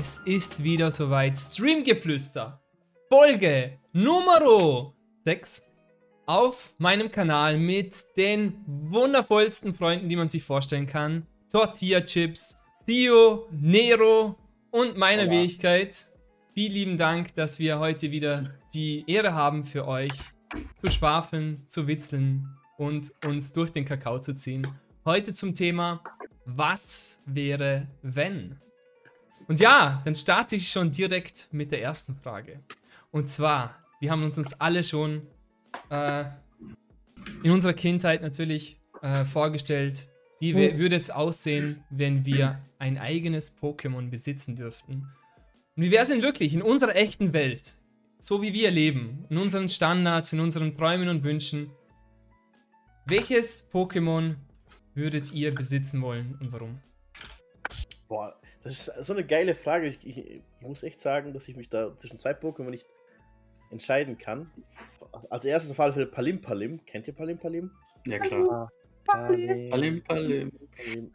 Es ist wieder soweit. Streamgeflüster. Folge Nummer 6 auf meinem Kanal mit den wundervollsten Freunden, die man sich vorstellen kann. Tortilla Chips, Theo, Nero und meiner Hola. Fähigkeit. Vielen lieben Dank, dass wir heute wieder die Ehre haben für euch zu schwafeln, zu witzeln und uns durch den Kakao zu ziehen. Heute zum Thema Was wäre wenn? Und ja, dann starte ich schon direkt mit der ersten Frage. Und zwar, wir haben uns uns alle schon äh, in unserer Kindheit natürlich äh, vorgestellt, wie wär- würde es aussehen, wenn wir ein eigenes Pokémon besitzen dürften. Und wie wäre es denn wirklich in unserer echten Welt, so wie wir leben, in unseren Standards, in unseren Träumen und Wünschen? Welches Pokémon würdet ihr besitzen wollen und warum? Boah, das ist so eine geile Frage. Ich, ich, ich muss echt sagen, dass ich mich da zwischen zwei Pokémon nicht entscheiden kann. Als erstes auf alle Fälle Palim Palim. Kennt ihr Palim Palim? Ja klar. Palim. Palim, Palim. Palim.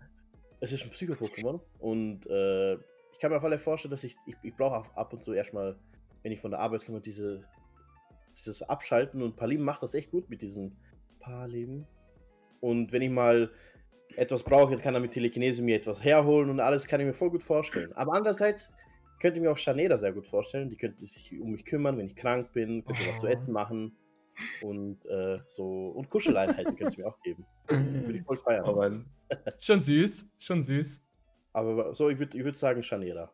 Es ist ein Psycho-Pokémon und äh, ich kann mir auf alle Fälle vorstellen, dass ich, ich, ich brauche ab und zu erstmal, wenn ich von der Arbeit komme, diese, dieses Abschalten und Palim macht das echt gut mit diesem Palim. Und wenn ich mal etwas brauche, kann er mit Telekinese mir etwas herholen und alles kann ich mir voll gut vorstellen. Aber andererseits könnte ich mir auch Shaneda sehr gut vorstellen. Die könnte sich um mich kümmern, wenn ich krank bin, könnte was zu Oh. essen machen und äh, so und Kuscheleinheiten könnte es mir auch geben. Würde ich voll feiern. Aber Schon süß, schon süß. Aber so, ich würde ich würd sagen Shaneda.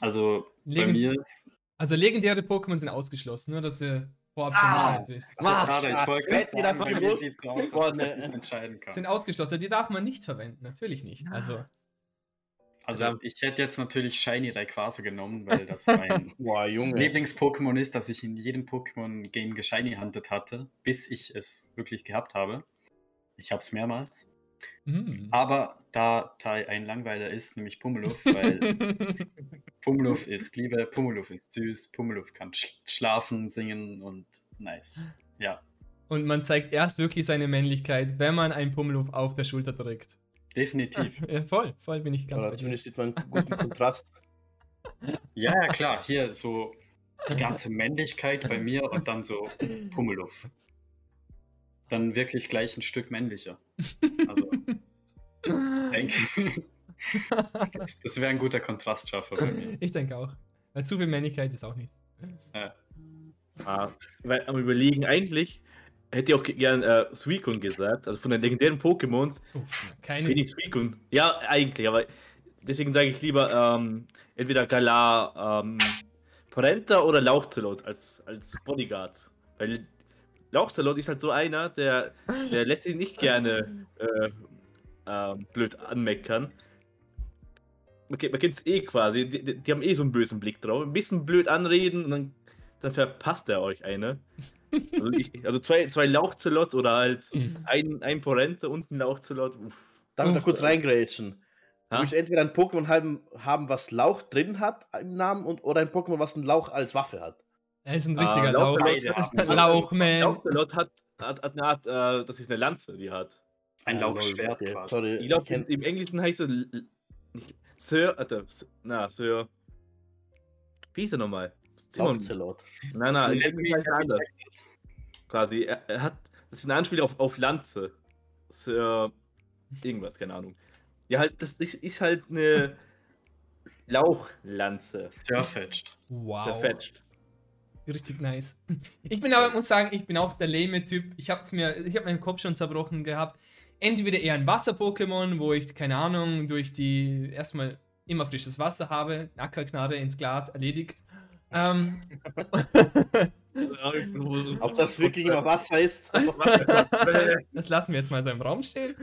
also bei Legend- mir ist Also legendäre Pokémon sind ausgeschlossen, nur dass ihr vorab schon Ah. Bescheid wisst. Schade, ich wollte gerade sagen, bei mir gewusst? sieht so aus, dass mich ne. nicht entscheiden kann. Sind ausgeschlossen, die darf man nicht verwenden, natürlich nicht. Also, Also ich hätte jetzt natürlich Shiny Rayquaza genommen, weil das mein. Lieblings-Pokémon ist, das ich in jedem Pokémon-Game geshiny hunted hatte, bis ich es wirklich gehabt habe. Ich habe es mehrmals. mm. Aber da Tai ein Langweiler ist, nämlich Pummeluff, weil Pummeluff ist Liebe, Pummeluff ist süß, Pummeluff kann sch schlafen, singen und nice. Ja, Und man zeigt erst wirklich seine Männlichkeit, wenn man einen Pummeluff auf der Schulter trägt. definitiv. Ja, voll, voll bin ich ganz Aber bei dir. zumindest sieht man einen guten Kontrast. Ja, ja, klar, hier so die ganze Männlichkeit bei mir und dann so Pummeluff. Dann wirklich gleich ein Stück männlicher. Also, denke das, das wäre ein guter Kontrastschaffer bei mir. Ich denke auch. Weil zu viel Männlichkeit ist auch nichts. Ja. Ah, weil am überlegen, eigentlich hätte ich auch ge- gern äh, Suicune gesagt, also von den legendären Pokémons finde ich keines. Suicune. Ja, eigentlich, aber deswegen sage ich lieber ähm, entweder Galar, ähm, Parenta oder Lauchzelot als, als Bodyguard. Weil Lauchzelot ist halt so einer, der, der lässt sich nicht gerne äh, ähm, blöd anmeckern. Man, kennt- man kennt es eh quasi, die, die, die haben eh so einen bösen Blick drauf. Ein bisschen blöd anreden und dann, dann verpasst er euch eine. Also, ich, also zwei, zwei Lauchzelots oder halt Mhm. ein, ein Porente und ein Lauchzelot. Uff. Darf ich da kurz reingrätschen? Du willst entweder ein Pokémon haben, haben, was Lauch drin hat im Namen, und, oder ein Pokémon, was einen Lauch als Waffe hat. Er ist ein Ah, richtiger Lauch- Lauch. Lauchman. Lauchzelot hat, hat, hat eine Art, äh, das ist eine Lanze, die hat. Ein Ah, Lauchschwert okay. quasi. Sorry, Ich glaube, kenn- im Englischen heißt es Sir, Alter, na, Sir. Wie hieß er nochmal? Simon. Lauchzelot. Nein, nein, heißt er anders. Quasi. Er, er hat, das ist ein Anspiel auf, auf Lanze. Sir, irgendwas, keine Ahnung. Ja, halt, das ist, ist halt eine Lauchlanze. Surfetched. Wow. Zerfetscht. Richtig nice. Ich bin aber, muss sagen, ich bin auch der lame Typ. Ich hab's mir, ich habe meinen Kopf schon zerbrochen gehabt. Entweder eher ein Wasser-Pokémon, wo ich, keine Ahnung, durch die erstmal immer frisches Wasser habe, Nackerknarre ins Glas erledigt. Ähm, Ob das wirklich immer Wasser ist? das lassen wir jetzt mal so im Raum stehen.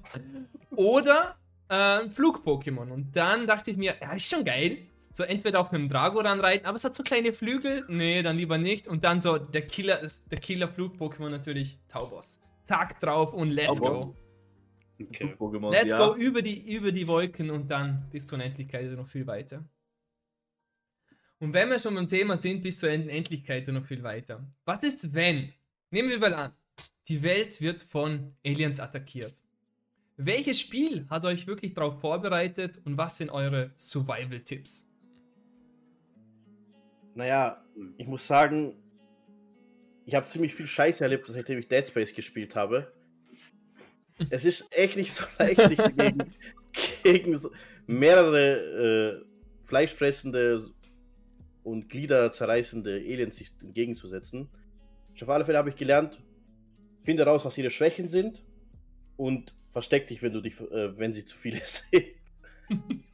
Oder äh, ein Flug-Pokémon. Und dann dachte ich mir, ja, ist schon geil. So entweder auf einem Dragoran reiten, aber es hat so kleine Flügel. Nee, dann lieber nicht. Und dann so der Killer, der Killer-Flug-Pokémon natürlich, Taubos. Zack drauf und let's Taubos. go. Okay. Pokémon, Let's ja. go über die, über die Wolken und dann bis zur Unendlichkeit noch viel weiter. Und wenn wir schon beim Thema sind, bis zur Unendlichkeit und noch viel weiter. Was ist, wenn? Nehmen wir mal an, die Welt wird von Aliens attackiert. Welches Spiel hat euch wirklich darauf vorbereitet und was sind eure Survival-Tipps? Naja, ich muss sagen, ich habe ziemlich viel Scheiße erlebt, seitdem ich Dead Space gespielt habe. Es ist echt nicht so leicht, sich gegen, gegen so mehrere äh, fleischfressende und Glieder zerreißende Aliens sich entgegenzusetzen. Auf alle Fälle habe ich gelernt, finde raus, was ihre Schwächen sind und versteck dich, wenn du dich, äh, wenn sie zu viele sind.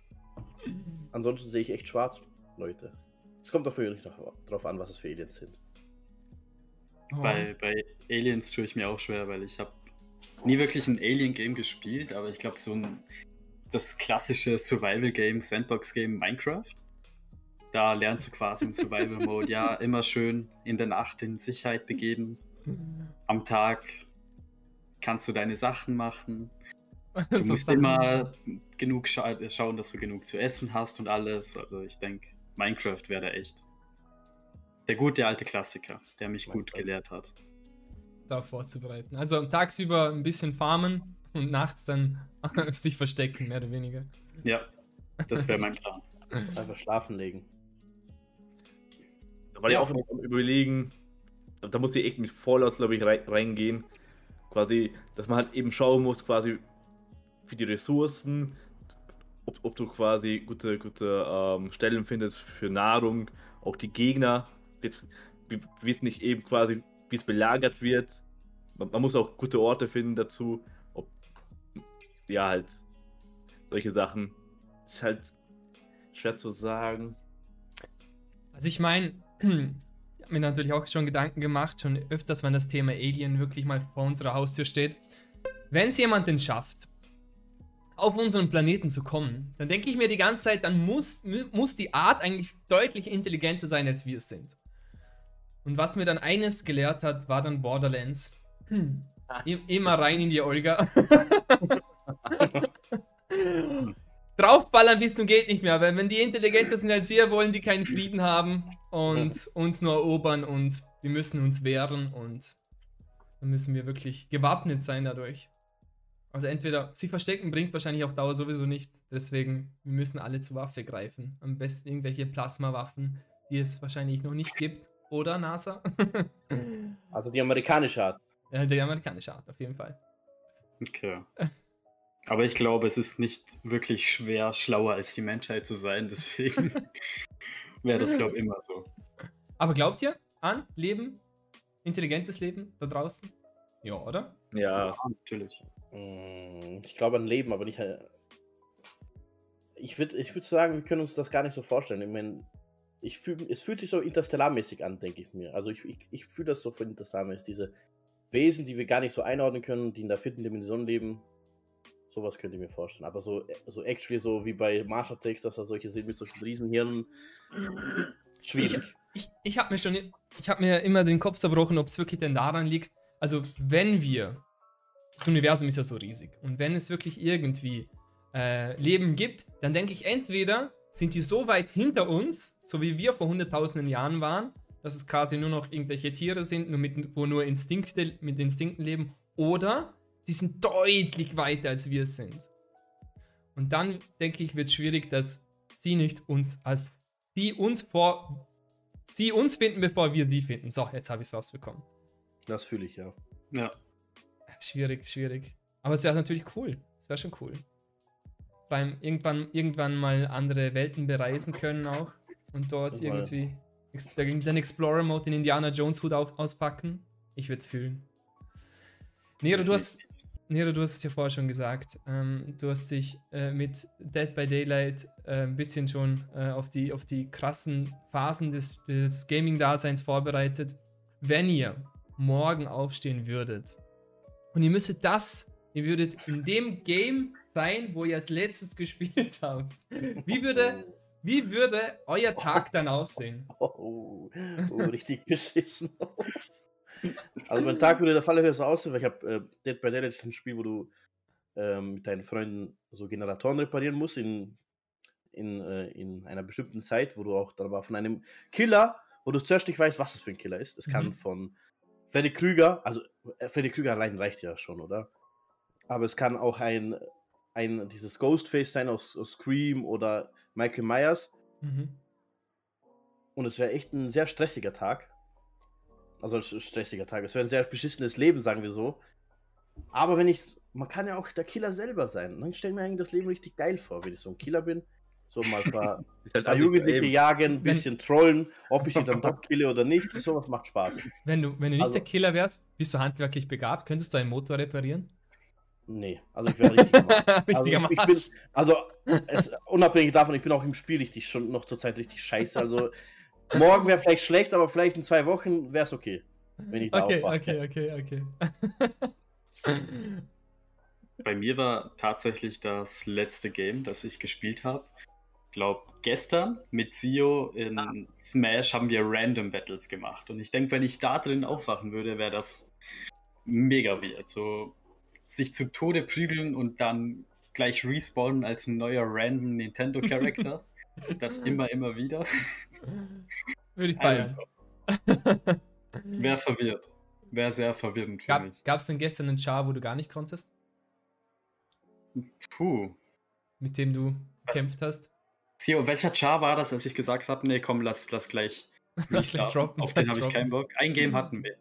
Ansonsten sehe ich echt schwarz, Leute. Es kommt dafür nicht darauf an, was es für Aliens sind. Oh. Bei, bei Aliens tue ich mir auch schwer, weil ich habe nie wirklich ein Alien-Game gespielt, aber ich glaube, so ein das klassische Survival-Game, Sandbox-Game Minecraft. Da lernst du quasi im Survival-Mode, ja, immer schön in der Nacht in Sicherheit begeben. Am Tag kannst du deine Sachen machen. Du musst immer genug scha schauen, dass du genug zu essen hast und alles. Also ich denke, Minecraft wäre da echt der gute alte Klassiker, der mich gut gelehrt hat. Da vorzubereiten. Also tagsüber ein bisschen farmen und nachts dann sich verstecken, mehr oder weniger. Ja, das wäre mein Plan. Einfach schlafen legen. Da war ja. ich auch noch am überlegen, da muss ich echt mit Fallout, glaube ich, reingehen. Quasi, dass man halt eben schauen muss, quasi für die Ressourcen, ob, ob du quasi gute, gute ähm, Stellen findest für Nahrung, auch die Gegner, wie es nicht eben quasi, wie es belagert wird. Man, man, muss auch gute Orte finden dazu. Ob, ja, halt, solche Sachen. Ist halt schwer zu sagen. Also ich meine, ich habe mir natürlich auch schon Gedanken gemacht, schon öfters, wenn das Thema Alien wirklich mal vor unserer Haustür steht. Wenn es jemand denn schafft, auf unseren Planeten zu kommen, dann denke ich mir die ganze Zeit, dann muss, muss die Art eigentlich deutlich intelligenter sein, als wir es sind. Und was mir dann eines gelehrt hat, war dann Borderlands. Hm. Immer rein in die Olga. Draufballern bis zum geht nicht mehr, weil wenn die intelligenter sind als wir, wollen die keinen Frieden haben und uns nur erobern und wir müssen uns wehren und dann müssen wir wirklich gewappnet sein dadurch. Also entweder sie verstecken bringt wahrscheinlich auf Dauer sowieso nicht. Deswegen, wir müssen alle zur Waffe greifen. Am besten irgendwelche Plasmawaffen, die es wahrscheinlich noch nicht gibt. Oder NASA? also die amerikanische Art. Ja, die amerikanische Art, auf jeden Fall. Okay. Aber ich glaube, es ist nicht wirklich schwer, schlauer als die Menschheit zu sein. Deswegen wäre das, glaube ich, immer so. Aber glaubt ihr an Leben? Intelligentes Leben da draußen? Ja, oder? Ja, ja natürlich. Hm, ich glaube an Leben, aber nicht. Äh, ich würde ich würd sagen, wir können uns das gar nicht so vorstellen. Ich meine, ich fühl, es fühlt sich so interstellarmäßig an, denke ich mir. Also ich, ich, ich fühle das so von interstellarmäßig. Diese Wesen, die wir gar nicht so einordnen können, die in der vierten Dimension leben. Sowas könnte ich mir vorstellen. Aber so, so actually so wie bei Master Text, dass da solche sind mit solchen Riesenhirnen. Schwierig. Ich, ich, ich habe mir schon, ich habe mir immer den Kopf zerbrochen, ob es wirklich denn daran liegt. Also wenn wir das Universum ist ja so riesig. Und wenn es wirklich irgendwie äh, Leben gibt, dann denke ich, entweder sind die so weit hinter uns, so wie wir vor hunderttausenden Jahren waren, dass es quasi nur noch irgendwelche Tiere sind, nur mit, wo nur Instinkte, mit Instinkten leben, oder die sind deutlich weiter als wir sind. Und dann denke ich, wird es schwierig, dass sie nicht uns, als die uns vor, sie uns finden, bevor wir sie finden. So, jetzt habe ich es rausbekommen. Das fühle ich ja. Ja. Schwierig, schwierig. Aber es wäre natürlich cool. Es wäre schon cool. Allem irgendwann, irgendwann mal andere Welten bereisen können auch. Und dort irgendwie den Explorer-Mode, den Indiana Jones-Hut auspacken. Ich würde es fühlen. Nero, du hast, Nero, du hast es ja vorher schon gesagt. Ähm, du hast dich äh, mit Dead by Daylight äh, ein bisschen schon äh, auf, die, auf die krassen Phasen des, des Gaming-Daseins vorbereitet. Wenn ihr morgen aufstehen würdet und ihr müsstet das, ihr würdet in dem Game sein, wo ihr als letztes gespielt habt. Wie würde, wie würde euer Tag dann aussehen? Oh, oh richtig beschissen. also mein Tag würde der Falle so aussehen, weil ich habe äh, Dead by Daylight ist ein Spiel, wo du ähm, mit deinen Freunden so Generatoren reparieren musst in, in, äh, in einer bestimmten Zeit, wo du auch dann aber von einem Killer, wo du zuerst nicht weißt, was das für ein Killer ist. Es kann mhm. von Freddy Krüger, also äh, Freddy Krüger allein reicht ja schon, oder? Aber es kann auch ein, ein dieses Ghostface sein aus, aus Scream oder Michael Myers. Mhm. und es wäre echt ein sehr stressiger Tag. Also ein stressiger Tag. Es wäre ein sehr beschissenes Leben, sagen wir so. Aber wenn ich, man kann ja auch der Killer selber sein. Dann stelle ich mir eigentlich das Leben richtig geil vor, wenn ich so ein Killer bin. So mal ein paar, halt paar Jugendliche jagen, ein Wenn- bisschen trollen, ob ich sie dann doch kille oder nicht. Sowas macht Spaß. Wenn du, wenn du nicht Also- der Killer wärst, bist du handwerklich begabt, könntest du einen Motor reparieren? Nee, also ich wäre richtig gemacht. Richtiger also ich, ich bin, also es, unabhängig davon, ich bin auch im Spiel richtig schon noch zur Zeit richtig scheiße. Also morgen wäre vielleicht schlecht, aber vielleicht in zwei Wochen wäre es okay. Wenn ich da Okay, aufwache. okay, okay, okay. Bei mir war tatsächlich das letzte Game, das ich gespielt habe. Ich glaube, gestern mit Sio in Smash haben wir Random Battles gemacht. Und ich denke, wenn ich da drin aufwachen würde, wäre das mega weird. So sich zu Tode prügeln und dann gleich respawnen als ein neuer random Nintendo Character. das immer, immer wieder. Würde ich feiern. Wäre verwirrt. Wäre sehr verwirrend für Gab mich. es denn gestern einen Char, wo du gar nicht konntest, Puh. mit dem du gekämpft hast? Sio, welcher Char war das, als ich gesagt habe, nee, komm, lass, lass gleich. Lass gleich droppen, Auf den habe ich keinen Bock. Ein Game hatten wir.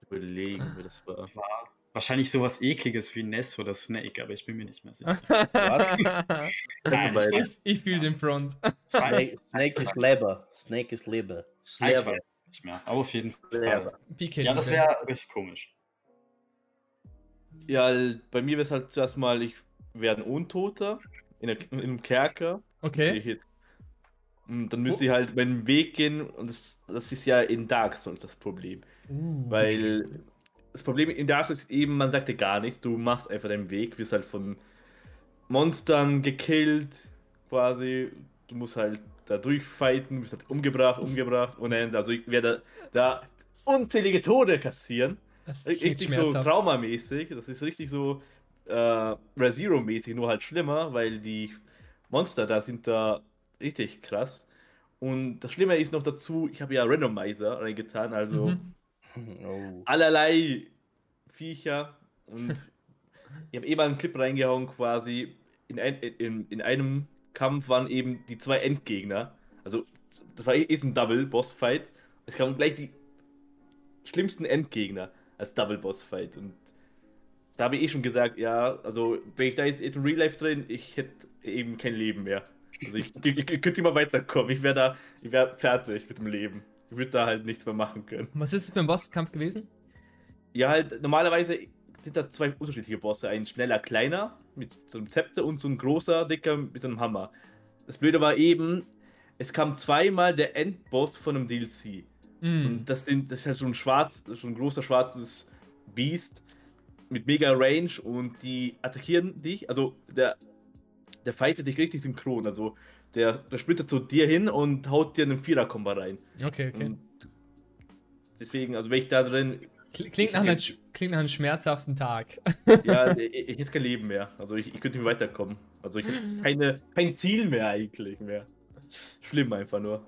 Überlegen, wie das war. Das war wahrscheinlich sowas ekliges wie Ness oder Snake, aber ich bin mir nicht mehr sicher. Nein, ich, ich, fühle den Front. Snake, Snake is Leber. Snake is Leber. ich weiß nicht mehr. Aber auf jeden Fall. Leber. Ja, das wäre richtig komisch. Ja, bei mir wäre es halt zuerst mal, ich wäre ein Untoter in, der, einem Kerker. Okay. Und dann müsste ich halt meinen Weg gehen und das, das ist ja in Dark Souls das Problem. Uh, Weil das Problem in Dark Souls ist eben, man sagt dir gar nichts, du machst einfach deinen Weg, wirst halt von Monstern gekillt, quasi. Du musst halt da durchfighten, wirst halt umgebracht, umgebracht und dann, also ich werde da unzählige Tode kassieren. das klingt Richtig so traumamäßig, das ist richtig so äh, Rezero-mäßig, nur halt schlimmer, weil die Monster da sind da richtig krass. Und das Schlimme ist noch dazu, ich habe ja Randomizer reingetan, also Mhm. Oh. allerlei Viecher und ich habe eben einen Clip reingehauen quasi. In, ein, in, in einem Kampf waren eben die zwei Endgegner. Also das war eh ist ein Double-Boss-Fight. Es kamen gleich die schlimmsten Endgegner als Double-Boss-Fight. Und da habe ich eh schon gesagt, ja, also wenn ich da jetzt in Real Life drin, ich hätte eben kein Leben mehr. Also ich, ich, ich könnte immer weiterkommen. Ich wäre da, ich wäre fertig mit dem Leben. Ich würde da halt nichts mehr machen können. Was ist es für ein Bosskampf gewesen? Ja, halt, normalerweise sind da zwei unterschiedliche Bosse. Ein schneller, kleiner mit so einem Zepter und so ein großer, dicker mit so einem Hammer. Das Blöde war eben, es kam zweimal der Endboss von einem DLC. Mm. Und das, sind, das ist halt so ein schwarz, so ein großer schwarzes Biest mit mega Range und die attackieren dich. Also der, der fightet dich richtig synchron. Also der, der splittert zu dir hin und haut dir einen Vierer-Kombo rein. Okay, okay. Und deswegen, also wenn ich da drin Kl- Klingt nach, einem, klingt nach einem schmerzhaften Tag. Ja, ich, ich hätte kein Leben mehr. Also ich, ich könnte nicht weiterkommen. Also ich hätte keine, kein Ziel mehr eigentlich mehr. Schlimm einfach nur.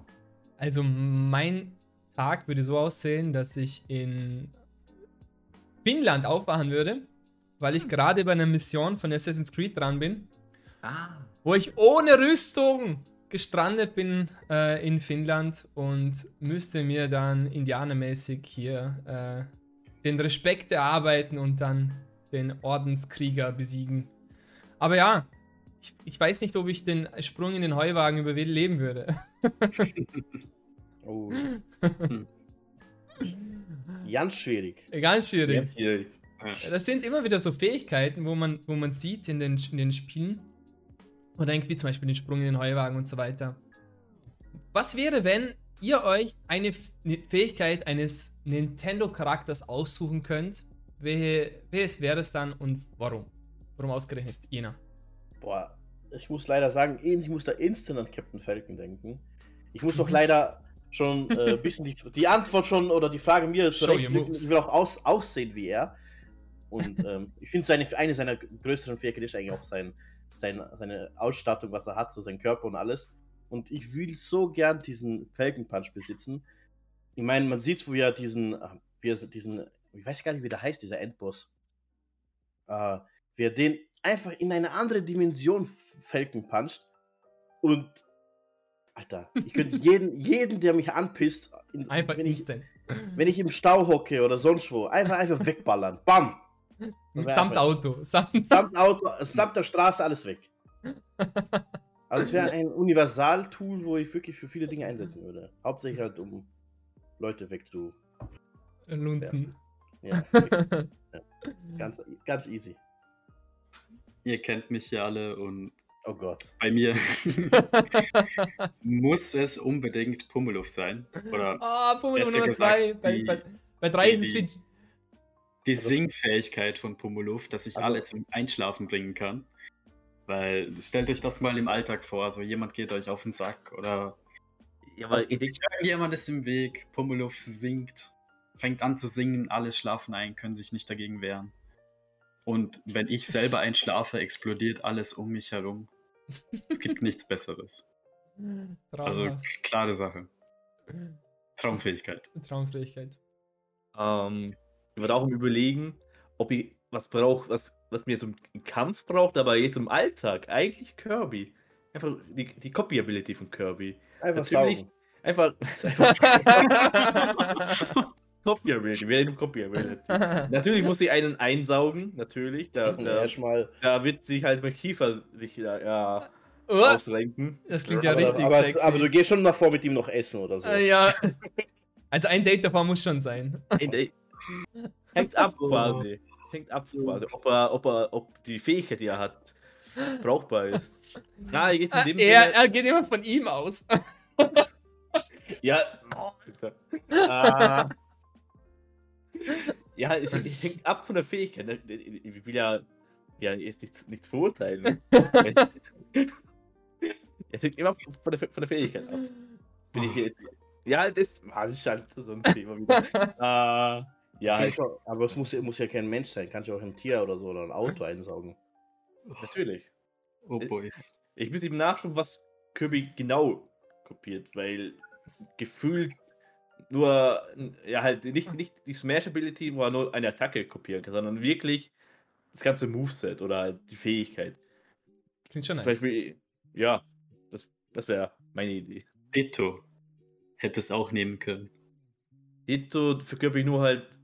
Also mein Tag würde so aussehen, dass ich in Finnland aufwachen würde, weil ich gerade bei einer Mission von Assassin's Creed dran bin, Ah. wo ich ohne Rüstung gestrandet bin äh, in Finnland und müsste mir dann indianermäßig hier äh, den Respekt erarbeiten und dann den Ordenskrieger besiegen. Aber ja, ich, ich weiß nicht, ob ich den Sprung in den Heuwagen überleben würde. Oh. Ganz schwierig. Ganz schwierig. Ganz schwierig. Das sind immer wieder so Fähigkeiten, wo man, wo man sieht in den, in den Spielen. Oder irgendwie zum Beispiel den Sprung in den Heuwagen und so weiter. Was wäre, wenn ihr euch eine eine Fähigkeit eines Nintendo-Charakters aussuchen könnt? Welche, welches wäre es dann und warum? Warum ausgerechnet jener? Boah, ich muss leider sagen, ich muss da instant an Captain Falcon denken. Ich muss doch leider schon äh, ein bisschen die, die Antwort schon oder die Frage mir zurechtlegen. Ich will auch aus, aussehen wie er. Und ähm, ich finde, seine, eine seiner größeren Fähigkeiten ist eigentlich auch sein, sein, seine Ausstattung, was er hat, so sein Körper und alles. Und ich will so gern diesen Falcon Punch besitzen. Ich meine, man sieht, wo er diesen, wie er diesen, ich weiß gar nicht, wie der heißt, dieser Endboss. Äh, wie er den einfach in eine andere Dimension Falcon puncht. Und Alter, ich könnte jeden, jeden, der mich anpisst, in, Einfach wenn, ich, instant. wenn ich im Stau hocke oder sonst wo, einfach einfach wegballern. Bam! Samt Auto. Samt Samt Auto, samt der Straße, alles weg. Also es wäre ein Universal-Tool, wo ich wirklich für viele Dinge einsetzen würde. Hauptsächlich halt, um Leute wegzu. Lunden. Ja, ganz, ganz easy. Ihr kennt mich ja alle und Oh Gott. bei mir muss es unbedingt Pummeluff sein. Oder Ah, Pummel Besser Nummer 2. gesagt, Bei, die- bei, bei 3 ist es wie. Die Also- Singfähigkeit von Pummeluff, dass ich Also- alle zum Einschlafen bringen kann. Weil stellt euch das mal im Alltag vor, so jemand geht euch auf den Sack oder Ja, aber weiß ich ich, irgendjemand ist im Weg, Pummeluff singt, fängt an zu singen, alle schlafen ein, können sich nicht dagegen wehren. Und wenn ich selber einschlafe, explodiert alles um mich herum. Es gibt nichts Besseres. Also Traumhaft. klare Sache. Traumfähigkeit. Traumfähigkeit. Ähm, ich war auch am überlegen, ob ich was brauche, was, was mir so im Kampf braucht, aber jetzt im Alltag eigentlich Kirby. Einfach die, die Copy-Ability von Kirby. Einfach Natürlich- saugen. Einfach, Copy-Ability, wir reden Copy-Ability. Natürlich muss ich einen einsaugen, natürlich. Da, da, Erstmal. da wird sich halt mein Kiefer sich ja, ja oh, ausrenken. das klingt ja aber, richtig aber, sexy. aber du gehst schon nach vor mit ihm noch essen oder so. Äh, ja. Also ein Date davon muss schon sein. Ey, ey, Hängt ab quasi. Hängt ab quasi, ob, er, ob, er, ob die Fähigkeit, die er hat, brauchbar ist. Na, jetzt in Ah, dem er, er geht immer von ihm aus. Ja, oh, Alter. Ah. ja, es, es hängt ab von der Fähigkeit. ne? Ich will ja, ja jetzt nichts, nichts verurteilen. es hängt immer von der, von der Fähigkeit ab. Bin ich jetzt, ja, das, ah, das ist halt so ein Thema wieder. Ah, ja, Kannst du- aber es muss, muss ja kein Mensch sein. Kannst du auch ein Tier oder so oder ein Auto einsaugen. natürlich. Oh boys. Ich muss eben nachschauen, was Kirby genau kopiert, weil gefühlt nur, ja, halt nicht, nicht die Smash-Ability, wo er nur eine Attacke kopieren kann, sondern wirklich das ganze Moveset oder halt die Fähigkeit. Klingt schon nice. Beispiel, ja, das, das wäre meine Idee. Ditto hätte es auch nehmen können. Ditto für Kirby nur halt,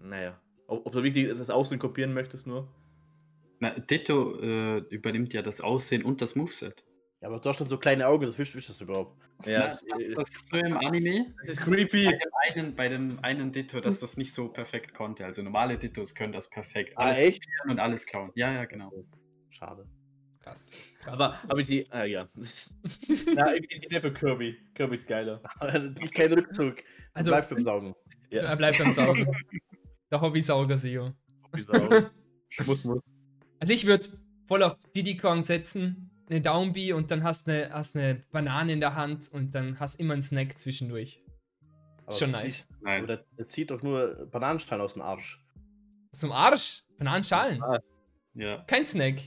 naja, ob, ob du wirklich das Aussehen kopieren möchtest nur. Na, Ditto äh, übernimmt ja das Aussehen und das Moveset. Ja, aber du hast schon so kleine Augen, das wisst, wisst das überhaupt. Ja, Na, das, das ist so im Anime. das ist Bei creepy. dem, einen, bei dem einen Ditto, dass das nicht so perfekt konnte. Also normale Dittos können das perfekt. Ah, Alles echt? kopieren und alles klauen. Ja, ja, genau. Schade. Krass. krass. Aber, aber die, ah ja. Na, ich, ich nehme Kirby. Kirby ist geiler. Kein Rückzug. Du Also- bleibst beim Saugen. Ja. Er bleibt beim Saugen. Der Hobbysauger, Sio. muss, muss. Also ich würde voll auf Diddy Kong setzen, eine Downbee und dann hast eine, hast eine Banane in der Hand und dann hast immer einen Snack zwischendurch. Aber Schon nice. Aber Nein. der, der zieht doch nur Bananenschalen aus dem Arsch. Zum Arsch. Bananenschalen. Ah. Ja. Kein Snack.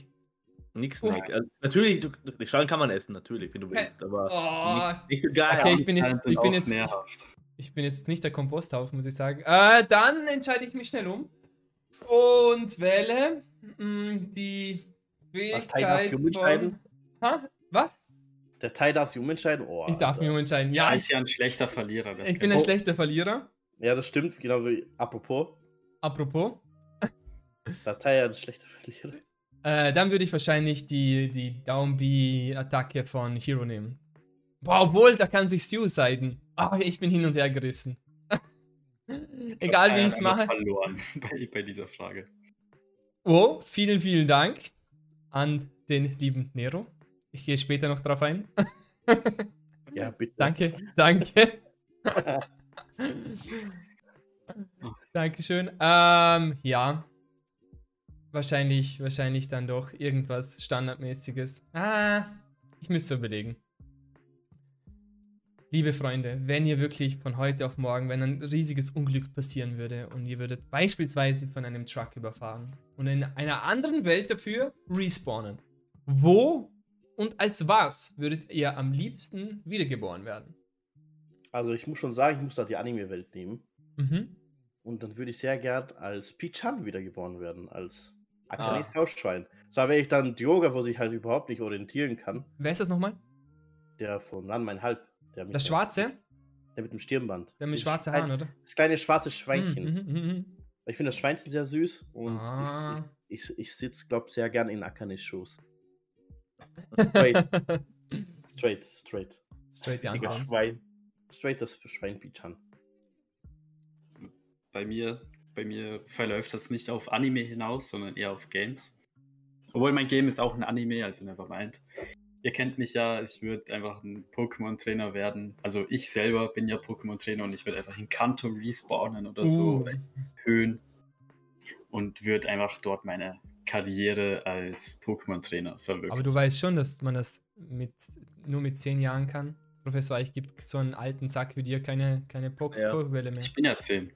Nix. Nick. Also, natürlich, du, die Schalen kann man essen, natürlich, wenn du willst, aber Oh, nicht, nicht so geil. Okay, ich bin jetzt- ich bin jetzt- nährhaft. Ich bin jetzt nicht der Komposthaufen, muss ich sagen. Äh, dann entscheide ich mich schnell um und wähle mh, die Was, Teil darf Fähigkeit sich von... umentscheiden? Ha? Was? Der Teil darf sich umentscheiden. Oh, Ich darf Alter. mich umentscheiden. Ja, Ja, ist ja ein schlechter Verlierer. Das ich bin ein Oh. schlechter Verlierer. Ja, das stimmt. Genau wie apropos. Apropos. Der Teil ja ein schlechter Verlierer. Äh, dann würde ich wahrscheinlich die, die Downbee-Attacke von Hero nehmen. Boah, obwohl, da kann sich suiciden. Aber ich bin hin und her gerissen. Egal wie ich es mache. verloren bei, bei dieser Frage. Oh, vielen, vielen Dank an den lieben Nero. Ich gehe später noch drauf ein. Ja, bitte. Danke, danke. Dankeschön. Ähm, ja. Wahrscheinlich, wahrscheinlich dann doch irgendwas Standardmäßiges. Ah, ich müsste überlegen. Liebe Freunde, wenn ihr wirklich von heute auf morgen, wenn ein riesiges Unglück passieren würde und ihr würdet beispielsweise von einem Truck überfahren und in einer anderen Welt dafür respawnen, wo und als was würdet ihr am liebsten wiedergeboren werden? Also ich muss schon sagen, ich muss da die Anime-Welt nehmen. Mhm. Und dann würde ich sehr gern als Pichan wiedergeboren werden, als Ah. Akanes Hausschwein. So wäre ich dann Dioga, wo sich halt überhaupt nicht orientieren kann. Wer ist das nochmal? Der von Run mein Halb. Der mit Das Schwarze? Der mit dem Stirnband. Der mit Das schwarzen Schwein- Haaren, oder? Das kleine schwarze Schweinchen. Mhm, mhm, mhm. Ich finde das Schweinchen sehr süß und Ah. ich, ich, ich sitze, glaube sehr gern in Akanes Schoß. Straight, straight, straight. Straight Antwort. Schwein. Straight das Schweinpichan. Bei mir, bei mir verläuft das nicht auf Anime hinaus, sondern eher auf Games. Obwohl mein Game ist auch ein Anime, also nevermind. Ihr kennt mich ja, ich würde einfach ein Pokémon-Trainer werden. Also ich selber bin ja Pokémon-Trainer und ich würde einfach in Kanto respawnen oder so, Uh. oder Höhen. Und würde einfach dort meine Karriere als Pokémon-Trainer verwirklichen. Aber du weißt schon, dass man das mit, nur mit 10 Jahren kann. Professor Eich gibt so einen alten Sack wie dir keine, keine Pok Ja. Pokébälle mehr. ich bin ja 10.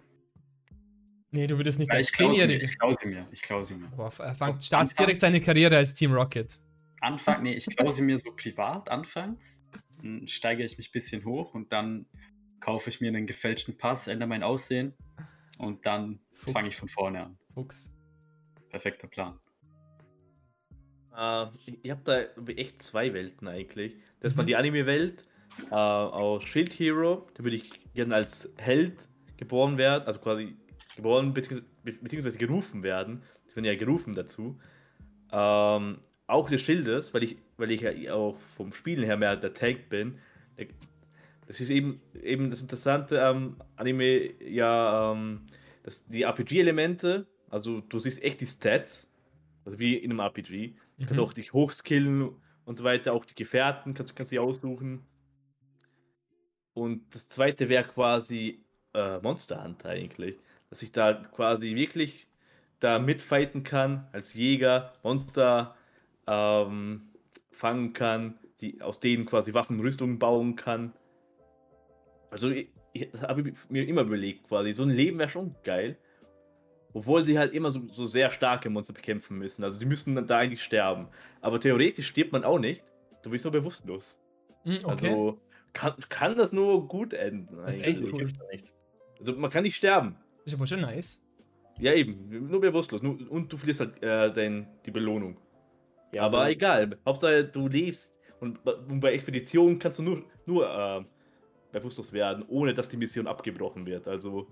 Nee, du würdest nicht Ja, als 10-Jährige. ich klaue sie mir, ich klaue sie mir. Boah, er fängt, startet direkt seine Karriere als Team Rocket. Anfang, nee, ich klaue sie mir so privat anfangs, dann steigere ich mich ein bisschen hoch und dann kaufe ich mir einen gefälschten Pass, ändere mein Aussehen und dann fange ich von vorne an. Fuchs. Perfekter Plan. Äh, ich habe da echt zwei Welten eigentlich. Das ist mal Mhm. die Anime-Welt äh, aus Shield Hero. Da würde ich gerne als Held geboren werden, also quasi geboren beziehungsweise gerufen werden. Ich bin ja gerufen dazu. Ähm, auch des Schildes, weil ich, weil ich ja auch vom Spielen her mehr der Tank bin. Das ist eben, eben das Interessante am Anime, ja, ähm, dass die RPG-Elemente, also du siehst echt die Stats, also wie in einem RPG. Du kannst Mhm. auch dich hochskillen und so weiter, auch die Gefährten kannst, kannst du dir aussuchen. Und das zweite wäre quasi äh, Monster Hunter eigentlich. Dass ich da quasi wirklich da mitfighten kann, als Jäger, Monster ähm, fangen kann, die, aus denen quasi Waffen, Rüstungen bauen kann. Also ich, ich das habe ich mir immer überlegt, quasi, so ein Leben wäre schon geil. Obwohl sie halt immer so, so sehr starke Monster bekämpfen müssen. Also die müssen dann da eigentlich sterben. Aber theoretisch stirbt man auch nicht. Du bist nur bewusstlos. Mhm, okay. Also kann, kann das nur gut enden. Das ist echt cool. Da nicht. Also man kann nicht sterben. ist aber schon nice. Ja, eben. Nur bewusstlos. Nur, und du verlierst halt äh, dein, die Belohnung. Ja, aber aber egal. Hauptsache du lebst. Und, bei- und bei Expeditionen kannst du nur, nur äh, bewusstlos werden, ohne dass die Mission abgebrochen wird. Also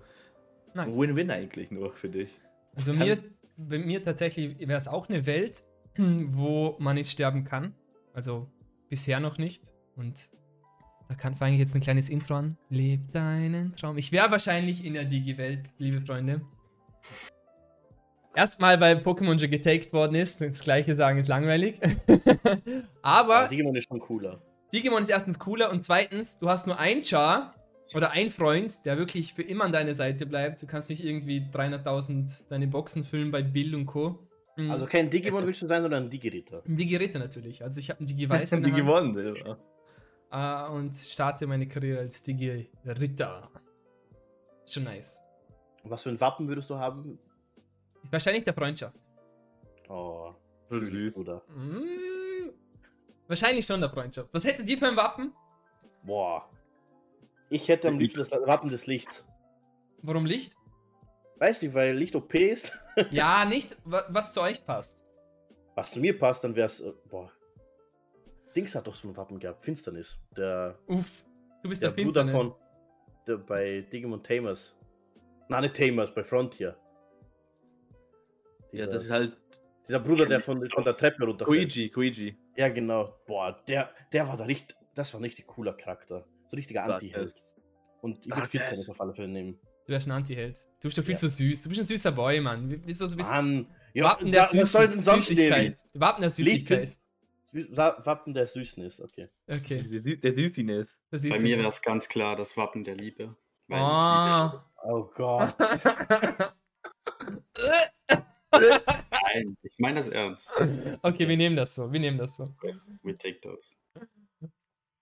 Nice. Win-Win eigentlich nur für dich. Also Kann- mir, bei mir tatsächlich wäre es auch eine Welt, wo man nicht sterben kann. Also bisher noch nicht. Und da kann fange ich jetzt ein kleines Intro an. Leb deinen Traum. Ich wäre wahrscheinlich in der Digi-Welt, liebe Freunde. Erstmal, weil Pokémon schon getaked worden ist. Das gleiche sagen ist langweilig. Aber ja, Digimon ist schon cooler. Digimon ist erstens cooler und zweitens, du hast nur ein Char oder ein Freund, der wirklich für immer an deiner Seite bleibt. Du kannst nicht irgendwie 300.000 deine Boxen füllen bei Bill und Co. Mhm. Also kein Digimon willst du sein, sondern ein Digiritter. Ein Digi-Ritter natürlich. Also ich habe einen Digi-Weiß in der Hand gewonnen. Ja. äh, und starte meine Karriere als Digi-Ritter. Schon nice. Und was für ein Wappen würdest du haben? Wahrscheinlich der Freundschaft. Oh, süß. Bruder. Mm, wahrscheinlich schon der Freundschaft. Was hättet ihr für ein Wappen? Boah. Ich hätte am liebsten das Wappen des Lichts. Warum Licht? Weißt du, weil Licht OP ist. Ja, nicht, wa- was zu euch passt. Was zu mir passt, dann wär's. Äh, boah. Dings hat doch so ein Wappen gehabt. Finsternis. Der, Uff, du bist der der, Bruder Finsterne. von. Der, bei Digimon Tamers. Nein, nicht Tamers, bei Frontier. Ja, Dieser, das ist halt dieser Bruder, der von, von der Treppe runterfällt. Koigi, Koigi. Ja, genau. Boah, der, der war da richtig. Das war ein richtig cooler Charakter. So ein richtiger. Anti-Held. Und ich würde Darkness. Finsternis auf alle Fälle nehmen. Du wärst ein Anti-Held. Du bist doch viel Ja. zu süß. Du bist ein süßer Boy, Mann. Wie- Bist du so ein bisschen Mann. Ja, Wappen der denn Süß Süßigkeit. Wappen der Süßigkeit. Wappen der Süßnis, okay. Okay, Der, der Süßiness. das Bei mir wäre es ganz klar das Wappen der Liebe. Oh. Oh Gott. Nein, ich meine das ernst. okay, wir nehmen das so. Wir nehmen das so. We take those.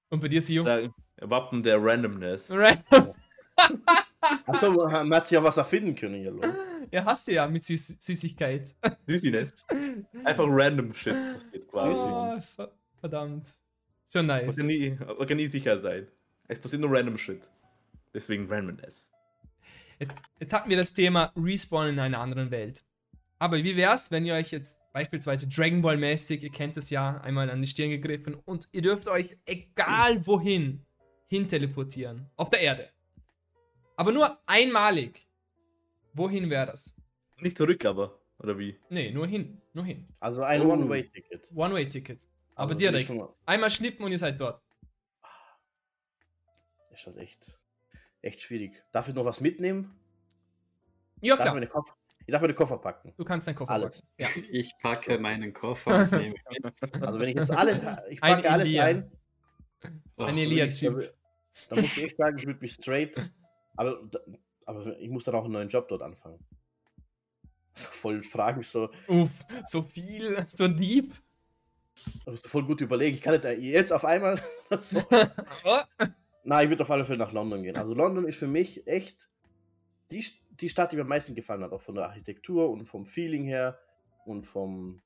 Und bei dir, Sio? Der Wappen der Randomness. Random. Achso, man hat sich ja was erfinden können hier, Leute. Ja, hast du ja mit Süß Süßigkeit. Süßiness. Einfach random Shit passiert quasi. Oh, ver- verdammt. Schon nice. Man kann, nie, man kann nie sicher sein. Es passiert nur random Shit. Deswegen Randomness. Jetzt, jetzt hatten wir das Thema Respawn in einer anderen Welt. Aber wie wär's, wenn ihr euch jetzt beispielsweise Dragon Ball mäßig, ihr kennt es ja, einmal an die Stirn gegriffen und ihr dürft euch egal wohin hin teleportieren. Auf der Erde. Aber nur einmalig. Wohin wäre das? Nicht zurück, aber. Oder wie? Nee, nur hin. Nur hin. Also ein Oh. One-Way-Ticket. One-Way-Ticket. Aber Also direkt. Einmal schnippen und ihr seid dort. Ist schon echt, echt schwierig. Darf ich noch was mitnehmen? Ja, Darf ich, klar. meine Koffer, ich darf meine Koffer packen. Du kannst deinen Koffer Alles. packen. Ja. Ich packe meinen Koffer. Also wenn ich jetzt alles, ich Ein packe alles Elia. ein, Oh, Ein ich- dann muss ich echt sagen, ich würde mich straight, aber, da- aber ich muss dann auch einen neuen Job dort anfangen. So Voll frage mich so, Uff, so viel, so deep. da musst du voll gut überlegen. Ich kann nicht jetzt auf einmal. so. Oh, Nein, ich würde auf alle Fälle nach London gehen. Also London ist für mich echt die, die Stadt, die mir am meisten gefallen hat. Auch von der Architektur und vom Feeling her und vom,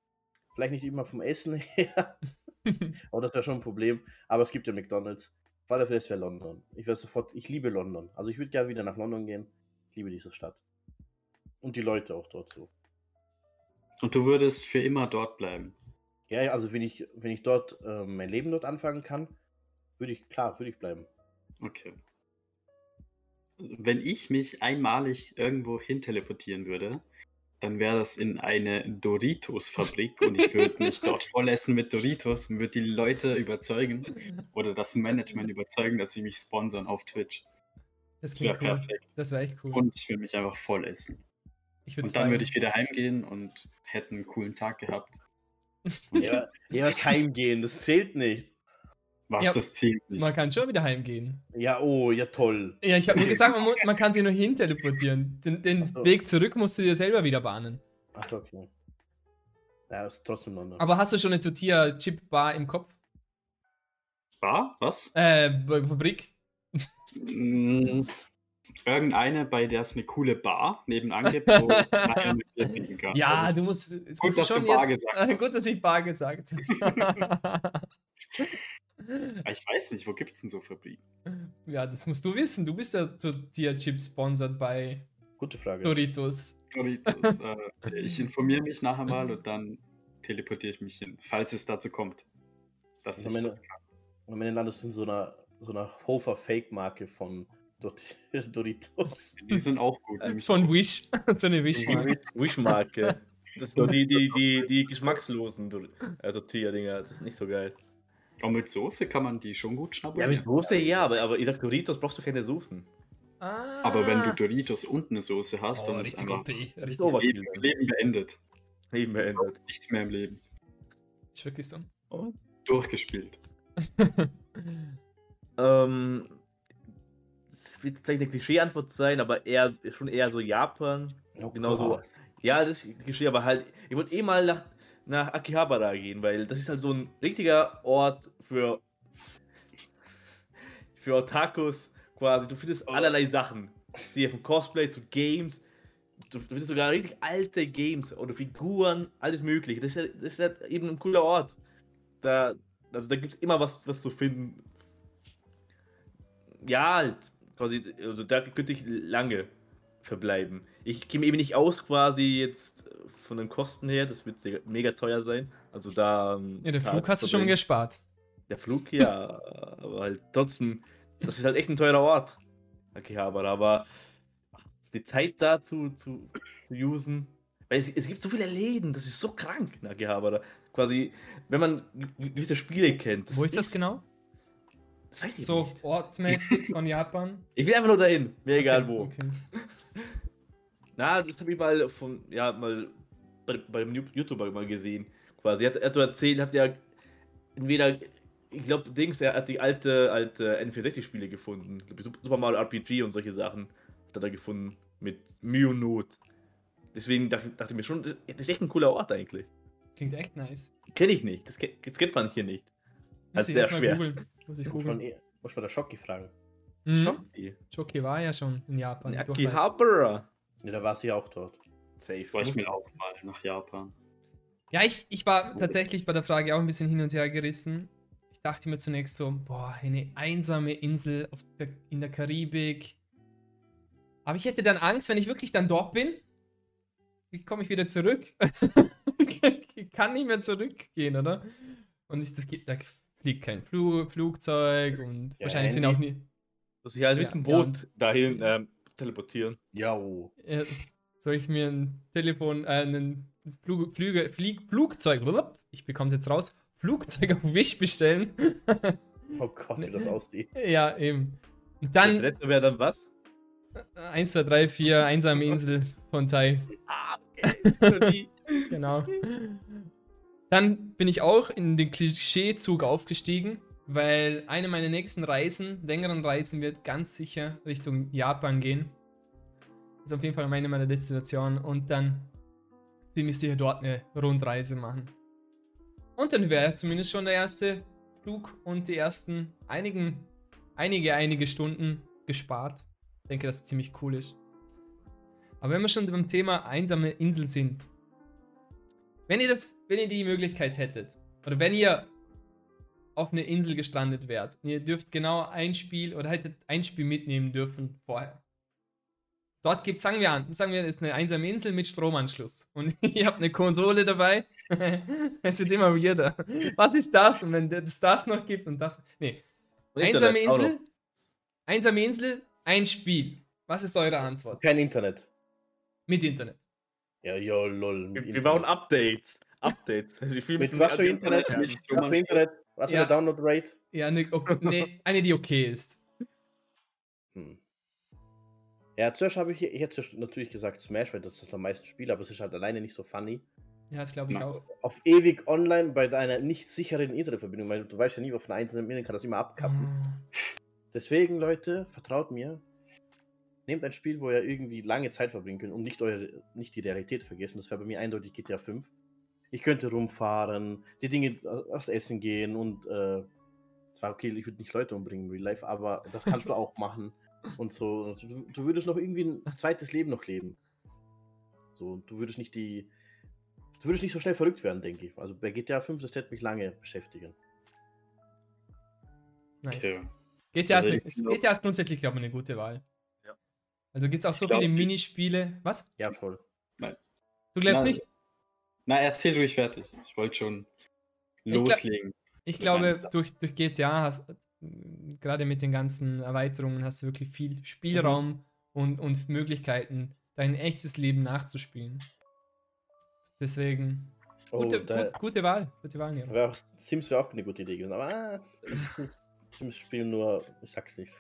vielleicht nicht immer vom Essen her. Aber das wäre schon ein Problem. Aber es gibt ja McDonalds. Auf alle Fälle, es wäre London. Ich wäre sofort, ich liebe London. Also ich würde gerne wieder nach London gehen. Ich liebe diese Stadt. Und die Leute auch dort so. Und du würdest für immer dort bleiben. Ja, ja, also wenn ich, wenn ich dort äh, mein Leben dort anfangen kann, würde ich, klar, würde ich bleiben. Okay. Wenn ich mich einmalig irgendwo hin teleportieren würde, dann wäre das in eine Doritos-Fabrik und ich würde mich dort vollessen mit Doritos und würde die Leute überzeugen oder das Management überzeugen, dass sie mich sponsern auf Twitch. Das Das wäre klingt cool. perfekt. Das wäre echt cool. Und ich würde mich einfach voll essen. ich würd's Und dann würde ich wieder heimgehen und hätte einen coolen Tag gehabt. Ja, ja, was heimgehen, das zählt nicht. Was Ja, das zählt nicht. Man kann schon wieder heimgehen. Ja, oh, ja toll. Ja, ich habe nur gesagt, man, mu- man kann sich nur hin teleportieren. Den, den so. Weg zurück musst du dir selber wieder bahnen. Achso, okay. Ja, ist trotzdem London. Aber hast du schon eine Tortilla-Chip-Bar im Kopf? Bar? Was? Äh, Fabrik? Mm, Irgendeine, bei der es eine coole Bar nebenan gibt, wo ich nachher mit Bier trinken kann. Ja, Also, du musst. Gut, musst dass du schon Bar jetzt, gesagt hast. Gut, dass ich Bar gesagt ich weiß nicht, wo gibt es denn so Fabriken? Ja, das musst du wissen. Du bist ja Tortilla-Chip sponsored bei Gute Frage. Doritos. Doritos. äh, ich informiere mich nachher mal und dann teleportiere ich mich hin, falls es dazu kommt, dass Also ich meine- das kann. Und am Ende landest du in so einer, so einer Hofer-Fake-Marke von Dort Doritos. Die sind auch gut. Äh, Von auch. Wish. so eine Wish-Marke. Wish-Marke. Das sind die, die, die, die geschmackslosen äh, Tortilla-Dinger. Das ist nicht so geil. Aber mit Soße kann man die schon gut Ja, schnabulieren. mit Soße ja, aber, aber ich sag Doritos brauchst du keine Soßen. Ah. Aber wenn du Doritos und eine Soße hast, oh, dann ist einfach OP. Richtig. Leben, Leben beendet. Leben beendet. Nichts mehr im Leben. Ist wirklich so. Oh. Durchgespielt. Ähm, das wird vielleicht eine Klischee-Antwort sein, aber eher, schon eher so Japan. Oh Genau so. Gott. Ja, das ist Klischee, aber halt, ich wollte eh mal nach, nach Akihabara gehen, weil das ist halt so ein richtiger Ort für, für Otakus quasi. Du findest allerlei Sachen. Siehe von Cosplay zu Games. Du findest sogar richtig alte Games oder Figuren, alles mögliche. Das ist, ja- das ist halt eben ein cooler Ort. Da, also da gibt es immer was, was zu finden. Ja, halt. Quasi, also da könnte ich lange verbleiben. Ich kenne eben nicht aus, quasi jetzt von den Kosten her. Das wird sehr- mega teuer sein. Also da. ähm, Ja, Tag Flug hast du schon gespart. Der Flug, ja. aber halt trotzdem, das ist halt echt ein teurer Ort. Akihabara, aber die Zeit da zu, zu, zu usen. Weil es, es gibt so viele Läden, das ist so krank in Akihabara. Quasi, wenn man ge- gewisse Spiele kennt. Wo ist das genau? Das weiß ich So nicht. ortmäßig von Japan? Ich will einfach nur dahin, mir egal Okay, wo. Okay. Na, das habe ich mal von, ja, mal bei, bei einem YouTuber mal gesehen. Quasi. Er hat, er hat so erzählt, hat ja entweder, ich glaube, Dings, er hat die alte, alte N64-Spiele gefunden. Ich glaub, Sup- Super Mario RPG und solche Sachen hat er da gefunden. Mit Mühe und Not. Deswegen dachte, dachte ich mir schon, das ist echt ein cooler Ort eigentlich. Klingt echt nice. Kenne ich nicht. Das, das kennt man hier nicht. Muss Also ich sehr schwer. googeln. Muss ich googeln. eh- muss man der Schocki fragen. Mhm. Schoki. Choki war ja schon in Japan. Akihabara. Ja, da war sie auch dort. Safe. War ich mir auch mal nach Japan. Ja, ich, ich war tatsächlich bei der Frage auch ein bisschen hin und her gerissen. Ich dachte mir zunächst so, boah, eine einsame Insel auf der, in der Karibik. Aber ich hätte dann Angst, wenn ich wirklich dann dort bin wie komme ich wieder zurück? ich kann nicht mehr zurückgehen, oder? Und ich, das geht, da fliegt kein Flu Flugzeug und Ja, wahrscheinlich sind Handy. auch nie. Muss ich halt Ja, mit dem ja. Boot dahin ähm, teleportieren. Ja, oh. S- soll ich mir ein Telefon, äh, einen Flug, Flüge, Flieg, Flugzeug, ich bekomme es jetzt raus, Flugzeug auf Wish bestellen? oh Gott, wie das aussieht. ja, eben. Und Der dann letzte wäre dann was? 1, 2, 3, 4, einsame Insel von Tai. Ah, okay. Genau. Dann bin ich auch in den Klischeezug aufgestiegen, weil eine meiner nächsten Reisen, längeren Reisen, wird ganz sicher Richtung Japan gehen. Das ist auf jeden Fall meine meiner Destinationen und dann ziemlich sicher dort eine Rundreise machen. Und dann wäre zumindest schon der erste Flug und die ersten einigen, einige, einige Stunden gespart. Ich denke, das ziemlich cool ist. Aber wenn wir schon beim Thema einsame Insel sind, wenn ihr das, wenn ihr die Möglichkeit hättet, oder wenn ihr auf eine Insel gestrandet wärt und ihr dürft genau ein Spiel oder hättet ein Spiel mitnehmen dürfen vorher. Dort gibt sagen wir an, sagen wir, es ist eine einsame Insel mit Stromanschluss. Und ihr habt eine Konsole dabei. Jetzt wird immer weirder. Was ist das? Und wenn es das noch gibt und das. Nee. Einsame Internet Insel. Einsame Insel, ein Spiel. Was ist eure Antwort? Kein Internet. Mit Internet. Ja, ja, lol. Wir, Mit wir bauen. Updates. Updates. Mit was wir für Internet? Mit Was für Internet? Was für Ja. eine Download-Rate? Ja, eine, ok- nee, eine, die okay ist. Hm. Ja, zuerst habe ich, ich hätte natürlich gesagt Smash, weil das das am meisten spiele, aber es ist halt alleine nicht so funny. Ja, das glaube ich auch. Auf ewig online bei deiner nicht sicheren Internetverbindung, weil du weißt ja nie, auf einer einzelnen Minute kann das immer abkappen. Ah. Deswegen, Leute, vertraut mir. Nehmt ein Spiel, wo ihr irgendwie lange Zeit verbringen könnt und nicht, eure, nicht die Realität vergessen. Das wäre bei mir eindeutig GTA 5. Ich könnte rumfahren, die Dinge aus Essen gehen und äh, zwar okay, ich würde nicht Leute umbringen in Real Life, aber das kannst du auch machen und so. Du, du würdest noch irgendwie ein zweites Leben noch leben. So, du würdest nicht die. Du würdest nicht so schnell verrückt werden, denke ich. Also bei GTA 5, das hätte mich lange beschäftigen. Nice. Okay. GTA, ist Also ist, glaub- GTA ist grundsätzlich, glaube ich, eine gute Wahl. Ja. Also gibt es auch so viele nicht. Minispiele. Was? Ja, voll. Du glaubst Nein. nicht? Na, erzähl ruhig fertig. Ich wollte schon Ich glaub- loslegen. Ich glaube, durch, durch GTA hast gerade mit den ganzen Erweiterungen hast du wirklich viel Spielraum Mhm. und, und Möglichkeiten, dein echtes Leben nachzuspielen. Deswegen, Oh, gute, da, gut, gute Wahl. Gute Wahl, Nero. wär auch, Sims wäre auch eine gute Idee gewesen. Aber ah, Sims spielen nur, ich sag's nicht.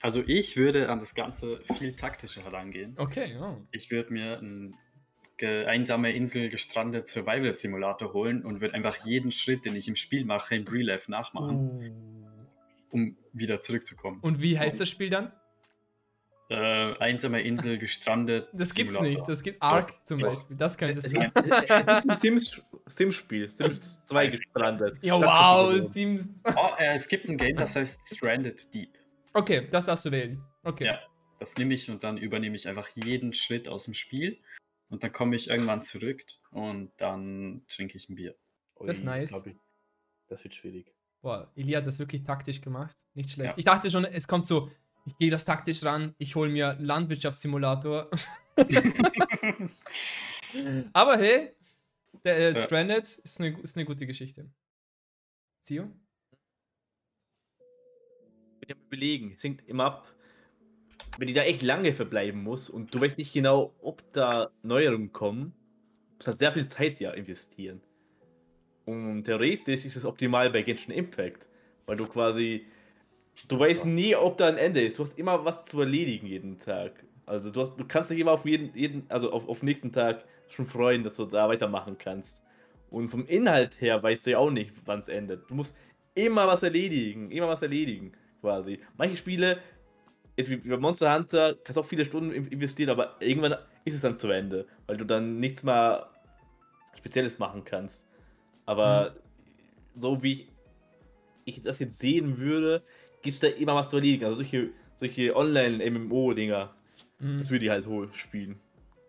Also ich würde an das Ganze viel taktischer herangehen. Okay, oh. Ich würde mir ge- einsame Insel gestrandet Survival Simulator holen und würde einfach jeden Schritt, den ich im Spiel mache, im Real Life nachmachen, Oh. um wieder zurückzukommen. Und wie heißt das Spiel dann? Äh, einsame Insel gestrandet. Das gibt's Simulator. nicht. Das gibt Ark zum. Beispiel. Das könnte es sein. gibt es gibt ein Sims- Sims-Spiel, Sims 2 gestrandet. Ja, Das wow, Steams. Oh, äh, es gibt ein Game, das heißt Stranded Deep. Okay, das darfst du wählen. Okay. Ja, das nehme ich und dann übernehme ich einfach jeden Schritt aus dem Spiel. Und dann komme ich irgendwann zurück und dann trinke ich ein Bier. Das ist nice. ich, das wird schwierig. Boah, Ili hat das wirklich taktisch gemacht. Nicht schlecht. Ja. Ich dachte schon, es kommt so, ich gehe das taktisch ran, ich hole mir Landwirtschaftssimulator. Aber hey, der, äh, Ja. Stranded ist eine, ist eine gute Geschichte. Zio? bin ja am überlegen. Es hängt immer ab, wenn die da echt lange verbleiben muss und du weißt nicht genau, ob da Neuerungen kommen, muss halt sehr viel Zeit ja investieren. Und theoretisch ist es optimal bei Genshin Impact, weil du quasi, du weißt nie, ob da ein Ende ist. Du hast immer was zu erledigen jeden Tag. Also du, hast, du kannst dich immer auf jeden, jeden also auf, auf nächsten Tag schon freuen, dass du da weitermachen kannst. Und vom Inhalt her weißt du ja auch nicht, wann es endet. Du musst immer was erledigen, immer was erledigen, quasi. Manche Spiele, jetzt wie bei Monster Hunter, kannst auch viele Stunden in- investieren, aber irgendwann ist es dann zu Ende, weil du dann nichts mehr Spezielles machen kannst. Aber so wie ich, ich das jetzt sehen würde, gibt es da immer was zu erledigen. Also solche, solche Online-MMO-Dinger, Mhm. das würde ich halt wohl spielen.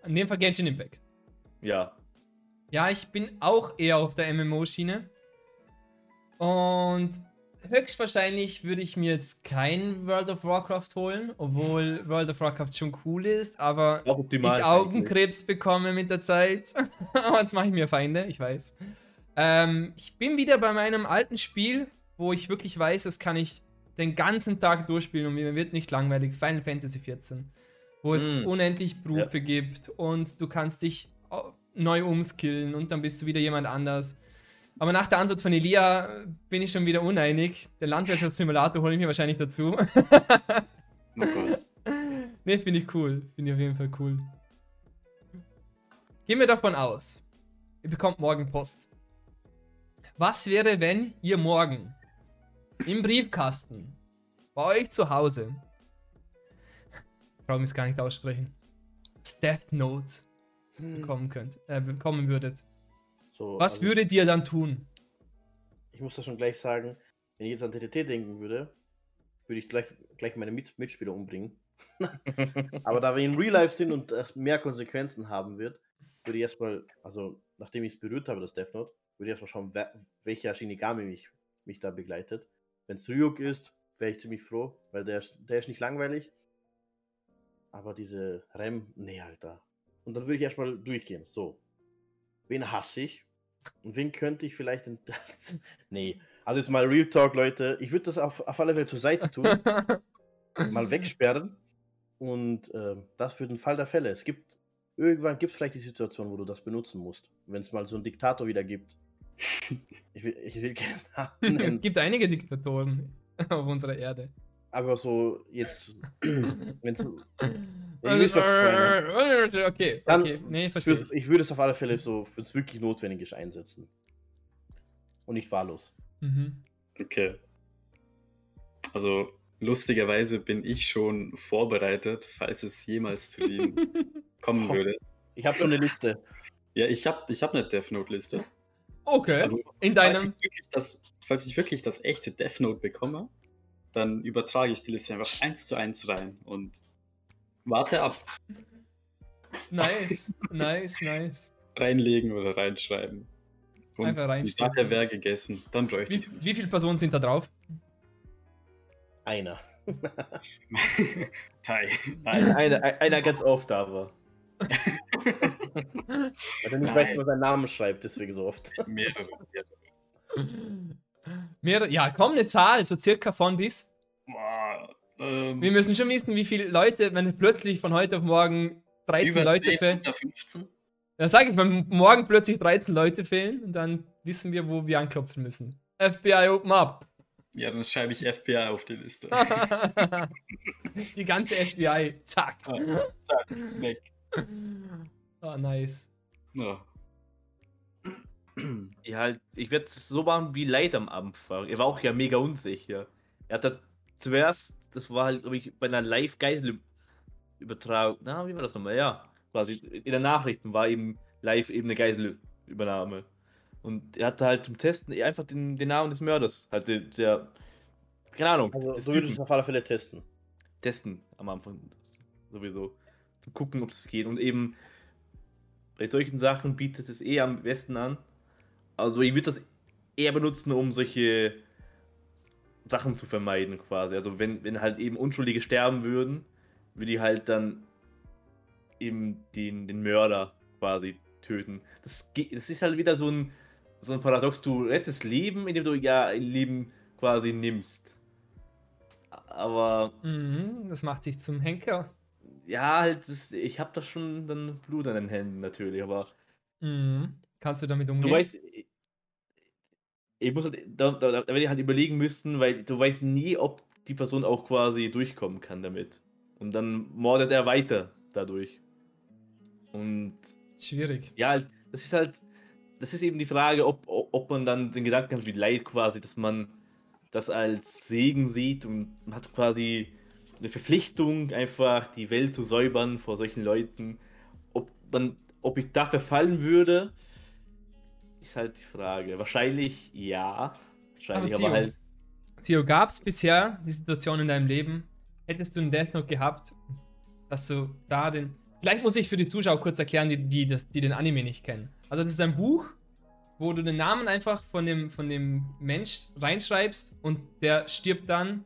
In dem Fall Genshin Impact. Ja. Ja, ich bin auch eher auf der MMO-Schiene. Und höchstwahrscheinlich würde ich mir jetzt kein World of Warcraft holen, obwohl World of Warcraft schon cool ist, aber optimal. ich Augenkrebs bekomme mit der Zeit. Aber jetzt mache ich mir Feinde, ich weiß. Ähm, ich bin wieder bei meinem alten Spiel, wo ich wirklich weiß, das kann ich den ganzen Tag durchspielen und mir wird nicht langweilig. Final Fantasy XIV. Wo es Mm. unendlich Berufe gibt und du kannst dich au- neu umskillen und dann bist du wieder jemand anders. Aber nach der Antwort von Elia äh, bin ich schon wieder uneinig. Den Landwirtschaftssimulator hole ich mir wahrscheinlich dazu. Oh Gott. Ne, finde ich cool. Finde ich auf jeden Fall cool. Gehen wir davon aus, ihr bekommt morgen Post. Was wäre, wenn ihr morgen im Briefkasten bei euch zu Hause, ich brauche es gar nicht aussprechen, Death Note bekommen könnt, äh, bekommen würdet? So, Was also, würdet ihr dann tun? Ich muss das schon gleich sagen, wenn ich jetzt an TTT denken würde, würde ich gleich, gleich meine Mit Mitspieler umbringen. Aber da wir in Real Life sind und das mehr Konsequenzen haben wird, würde ich erstmal, also nachdem ich es berührt habe, das Death Note, würde ich erstmal schauen, wer, welcher Shinigami mich, mich da begleitet. Wenn es Ryuk ist, wäre ich ziemlich froh, weil der, ist- der ist nicht langweilig. Aber diese Rem, nee, Alter. Und dann würde ich erstmal durchgehen. So. Wen hasse ich? Und wen könnte ich vielleicht in Nee. Also jetzt mal Real Talk, Leute. Ich würde das auf, auf alle Fälle zur Seite tun, mal wegsperren. Und ähm, das für den Fall der Fälle. Es gibt, irgendwann gibt es vielleicht die Situation, wo du das benutzen musst. Wenn es mal so einen Diktator wieder gibt. Ich will, ich will keinen Namen es nennen, gibt einige Diktatoren auf unserer Erde. aber so jetzt, wenn es Also, was ich äh, okay, Dann okay, nee, verstehe würde, ich. ich würde es auf alle Fälle so, wenn es wirklich notwendig ist, einsetzen. Und nicht wahllos. Mhm. Okay. Also, lustigerweise bin ich schon vorbereitet, falls es jemals zu dem kommen würde. Ich habe schon eine Liste. Ja, ich habe ich hab eine Death Note-Liste. Okay, Also, in falls, deinem. ich wirklich das, falls ich wirklich das echte Death Note bekomme, dann übertrage ich die Liste einfach eins zu eins rein und warte ab. Nice, nice, nice. Reinlegen oder reinschreiben. Und Einfach die reinstecken. Sache wäre gegessen. Dann bräuchte Wie, ich es wie viele Personen sind da drauf? Einer. Tai. Nein. Einer, einer ganz oft aber. Weil er nicht Nein. weiß, wie man seinen Namen schreibt, deswegen so oft. Mehrere. mehrere. Mehr, ja, komm, eine Zahl, so circa von bis. Boah, ähm, Wir müssen schon wissen, wie viele Leute, wenn plötzlich von heute auf morgen 13 über Leute 10, fehlen. unter 15? Dann sage ich, wenn morgen plötzlich 13 Leute fehlen, und dann wissen wir, wo wir anklopfen müssen. FBI, open up. Ja, dann schreibe ich FBI auf die Liste. Die ganze FBI. Zack. Ah, zack, weg. Ah, nice. Ja. Ja, halt, ich werde so machen wie Leid am Anfang. Er war auch ja mega unsicher. Er hat da zuerst, das war halt, glaube ich, bei einer Live-Geisel-Übertragung. Na, wie war das nochmal? Ja, quasi in den Nachrichten war eben live eben eine Geiselübernahme. Und er hatte halt zum Testen einfach den, den Namen des Mörders. Halt der, der keine Ahnung, Also, so würde ich Typen es auf alle Fälle testen. testen am Anfang sowieso. Gucken, ob es geht. Und eben bei solchen Sachen bietet es eh am besten an. Also ich würde das eher benutzen, um solche Sachen zu vermeiden quasi. Also wenn, wenn halt eben Unschuldige sterben würden, würde ich halt dann eben den, den Mörder quasi töten. Das, das ist halt wieder so ein, so ein Paradox. Du rettest Leben, indem du ja ein Leben quasi nimmst. Aber Mhm, das macht dich zum Henker. ja, halt, das, ich habe da schon dann Blut an den Händen natürlich, aber Mhm. Kannst du damit du umgehen? weißt, ich, muss halt, da, da, da werde ich halt überlegen müssen, weil du weißt nie, ob die Person auch quasi durchkommen kann damit. Und dann mordet er weiter dadurch. Und Schwierig. ja, halt, das ist halt, das ist eben die Frage, ob, ob man dann den Gedanken hat wie Leid quasi, dass man das als Segen sieht und man hat quasi eine Verpflichtung, einfach die Welt zu säubern vor solchen Leuten. Ob man, ob ich dafür fallen würde, ist halt die Frage. Wahrscheinlich ja. Wahrscheinlich, Aber aber, halt. Sio, gab es bisher die Situation in deinem Leben, hättest du einen Death Note gehabt, dass du da den. Vielleicht muss ich für die Zuschauer kurz erklären, die, die, das, die den Anime nicht kennen. Also, das ist ein Buch, wo du den Namen einfach von dem, von dem Mensch reinschreibst und der stirbt dann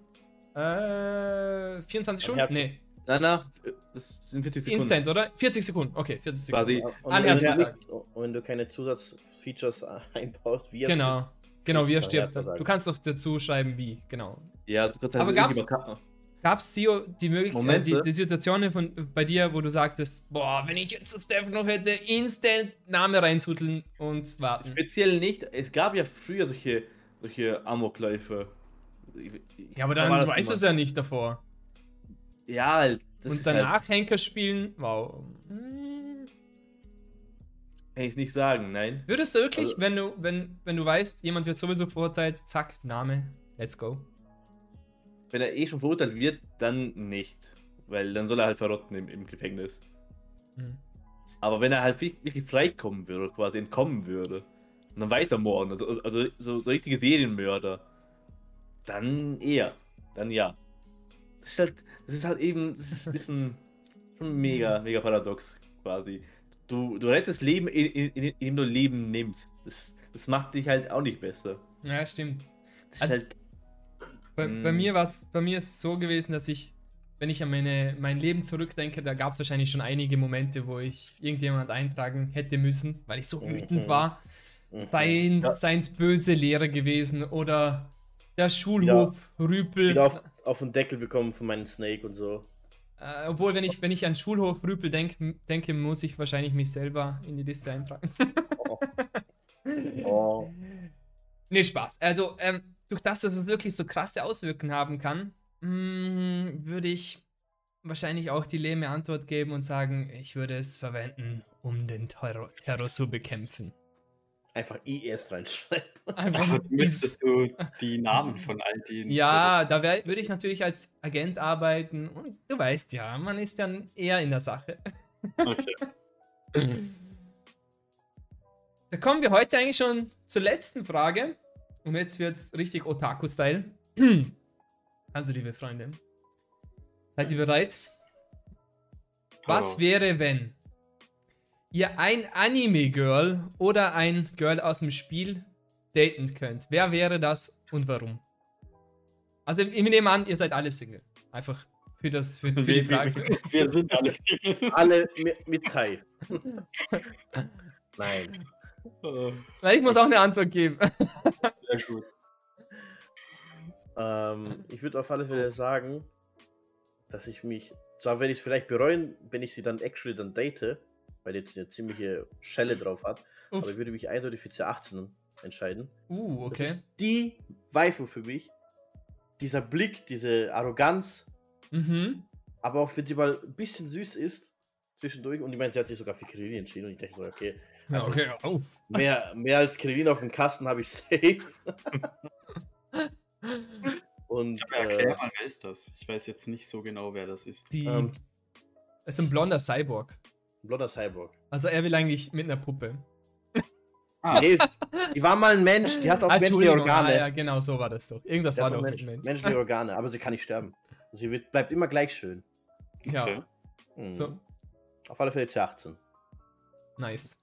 äh, 24 Stunden? Nee, Na, na, das sind 40 Sekunden. Instant, oder? 40 Sekunden. Okay, 40 Sekunden. Quasi. Und wenn, du, wenn du keine Zusatzfeatures einbaust, wie er Genau. Genau, wie er stirbt. Du kannst doch dazu schreiben, wie, genau. Ja, du kannst halt Aber gab's- irgendjemand- Gab es, Sio, die Möglichkeit, äh, die, die Situationen von, bei dir, wo du sagtest, boah, wenn ich jetzt das Steph noch hätte, instant Name reinzuteln und warten. Speziell nicht. Es gab ja früher solche, solche Amokläufe. Ja, aber Da dann weißt du es ja nicht davor. Ja, halt, das und danach Halt, Henker spielen, wow. Hm. kann ich nicht sagen, nein. Würdest du wirklich, Also- wenn du, wenn, wenn du weißt, jemand wird sowieso verurteilt, zack, Name, let's go. Wenn er eh schon verurteilt wird, dann nicht. Weil dann soll er halt verrotten im, im Gefängnis. Hm. Aber wenn er halt wi- wirklich freikommen würde, quasi entkommen würde, und dann weitermorden, also, also so, so richtige Serienmörder, dann eher. Dann ja. Das ist halt, das ist halt eben, das ist ein bisschen schon mega, mega paradox, quasi. Du, du rettest Leben, in- in- in- indem du Leben nimmst. Das, das macht dich halt auch nicht besser. Ja, stimmt. Das ist Also- halt, Bei, bei Mm. mir war's, bei mir ist es so gewesen, dass ich, wenn ich an meine, mein Leben zurückdenke, da gab es wahrscheinlich schon einige Momente, wo ich irgendjemand eintragen hätte müssen, weil ich so wütend Mhm. war. Mhm. Seins, Ja. seins böse Lehrer gewesen oder der Schulhof, Rüpel. Wieder auf, auf den Deckel bekommen von meinem Snake und so. Äh, obwohl, wenn ich, wenn ich an Schulhof Rüpel denk, denke, muss ich wahrscheinlich mich selber in die Liste eintragen. Oh. Nee, Spaß. Also, ähm, durch das, dass es wirklich so krasse Auswirkungen haben kann, mh, würde ich wahrscheinlich auch die lehme Antwort geben und sagen, ich würde es verwenden, um den Terror, Terror zu bekämpfen. Einfach IS reinschreiben. Einfach müsstest du die Namen von all den. ja, da würde ich natürlich als Agent arbeiten und du weißt ja, man ist dann eher in der Sache. Okay. Da kommen wir heute eigentlich schon zur letzten Frage. Und jetzt wird es richtig Otaku-Style. Also, liebe Freunde, seid ihr bereit? Was wäre, wenn ihr ein Anime-Girl oder ein Girl aus dem Spiel daten könnt? Wer wäre das und warum? Also, ich nehme an, ihr seid alle Single. Einfach für, das, für, für die Frage. Wir sind alle Single. Alle mit, mit Tai. Nein. Weil ich muss auch eine Antwort geben. Sehr gut. Ähm, ich würde auf alle Fälle sagen, dass ich mich, zwar werde ich es vielleicht bereuen, wenn ich sie dann actually dann date, weil die jetzt eine ziemliche Schelle drauf hat, Uff. aber ich würde mich eindeutig für C18 entscheiden. Uh, Das okay. ist die Waifu für mich. Dieser Blick, diese Arroganz, Mhm. aber auch wenn sie mal ein bisschen süß ist, zwischendurch, und ich meine, sie hat sich sogar für Kirillin entschieden und ich denke so, okay, Ja, okay, auf. mehr, mehr als Kirillin auf dem Kasten habe ich safe. und Aber erklär äh, mal, wer ist das? Ich weiß jetzt nicht so genau, wer das ist. Die ähm, ist ein blonder Cyborg. Blonder Cyborg. Also er will eigentlich mit einer Puppe. Ah, Nee, die war mal ein Mensch, die hat auch Ah, menschliche Entschuldigung, Organe. ah, ja, genau, so war das doch. Irgendwas Die war doch Mensch, Mensch. menschliche Organe, aber sie kann nicht sterben. Sie wird, bleibt immer gleich schön. Ja, okay. Mhm. so, Auf alle Fälle C18. nice.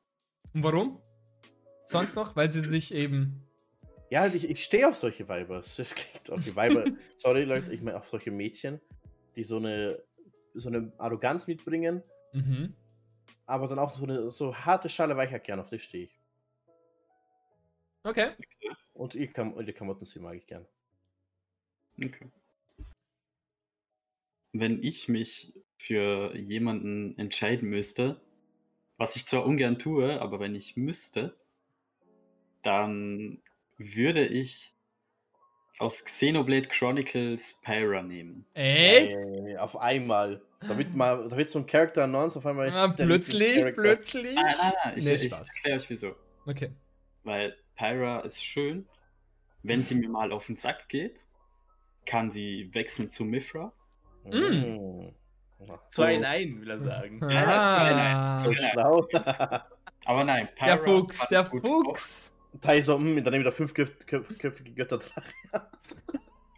Und warum? Sonst noch? Weil sie sich eben. Ja, ich, ich stehe auf solche Weiber. Das klingt auch die Weiber. sorry, Leute, ich meine auf solche Mädchen, die so eine, so eine Arroganz mitbringen, Mhm. Aber dann auch so eine so harte Schale Weichert auf die stehe ich. Okay. Und ihr, Kam und die Klamotten, sie mag ich gern. okay. Wenn ich mich für jemanden entscheiden müsste, was ich zwar ungern tue, aber wenn ich müsste, dann würde ich aus Xenoblade Chronicles Pyra nehmen. Echt? Äh, auf einmal. Da wird mal, da wird so ein Character announced, auf einmal Ah, plötzlich, plötzlich. Nein, nein, nein, ich, Nee, ich Spaß. erkläre euch wieso. Okay. Weil Pyra ist schön. Wenn sie mir mal auf den Sack geht, kann sie wechseln zu Mifra. Mm. Zwei in ein, will er sagen. Ah, zwei, So schlau. Aber nein, Pyra der Fuchs, der Fuchs. Da ist so, mm, dann wieder fünf köp köp köpfige Götterdrache.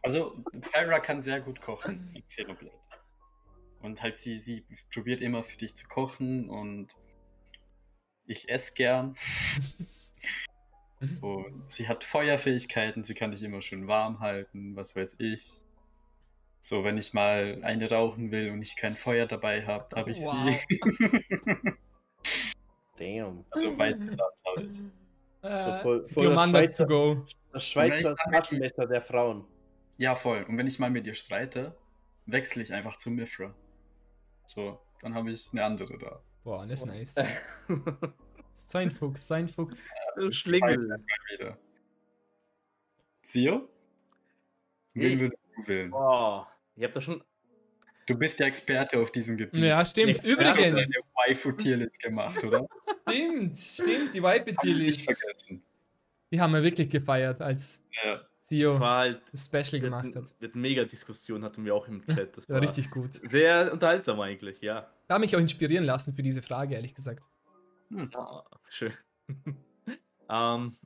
Also, Pyra kann sehr gut kochen in Xenoblade. Und halt, sie, sie probiert immer für dich zu kochen und ich esse gern. Und sie hat Feuerfähigkeiten, sie kann dich immer schön warm halten, was weiß ich. So, wenn ich mal eine rauchen will und ich kein Feuer dabei habe, habe ich Wow. sie. Damn. also weit gedacht habe ich. So Äh, voll, voll das, Glomanda to Schweizer, go. das Schweizer Taschenmesser der Frauen. Ja, voll. Und wenn ich mal mit ihr streite, wechsle ich einfach zu Mifra. So, dann habe ich eine andere da. Boah, das ist nice. Sein Fuchs, sein Fuchs. Schlingel. Wieder. Sio? Wen Ich- würdest du wählen? Boah, ich hab da schon. Du bist der Experte auf diesem Gebiet. Ja, stimmt. Du hast Übrigens, deine Waifu-Tierlist gemacht, oder? stimmt, stimmt, die vergessen. Die haben wir wirklich gefeiert, als Ja. War halt. das Special gemacht hat. mit Mega-Diskussion hatten wir auch im Chat. Das War war richtig gut. Sehr unterhaltsam eigentlich, ja. Da habe mich auch inspirieren lassen für diese Frage, ehrlich gesagt. Ah, schön. ähm,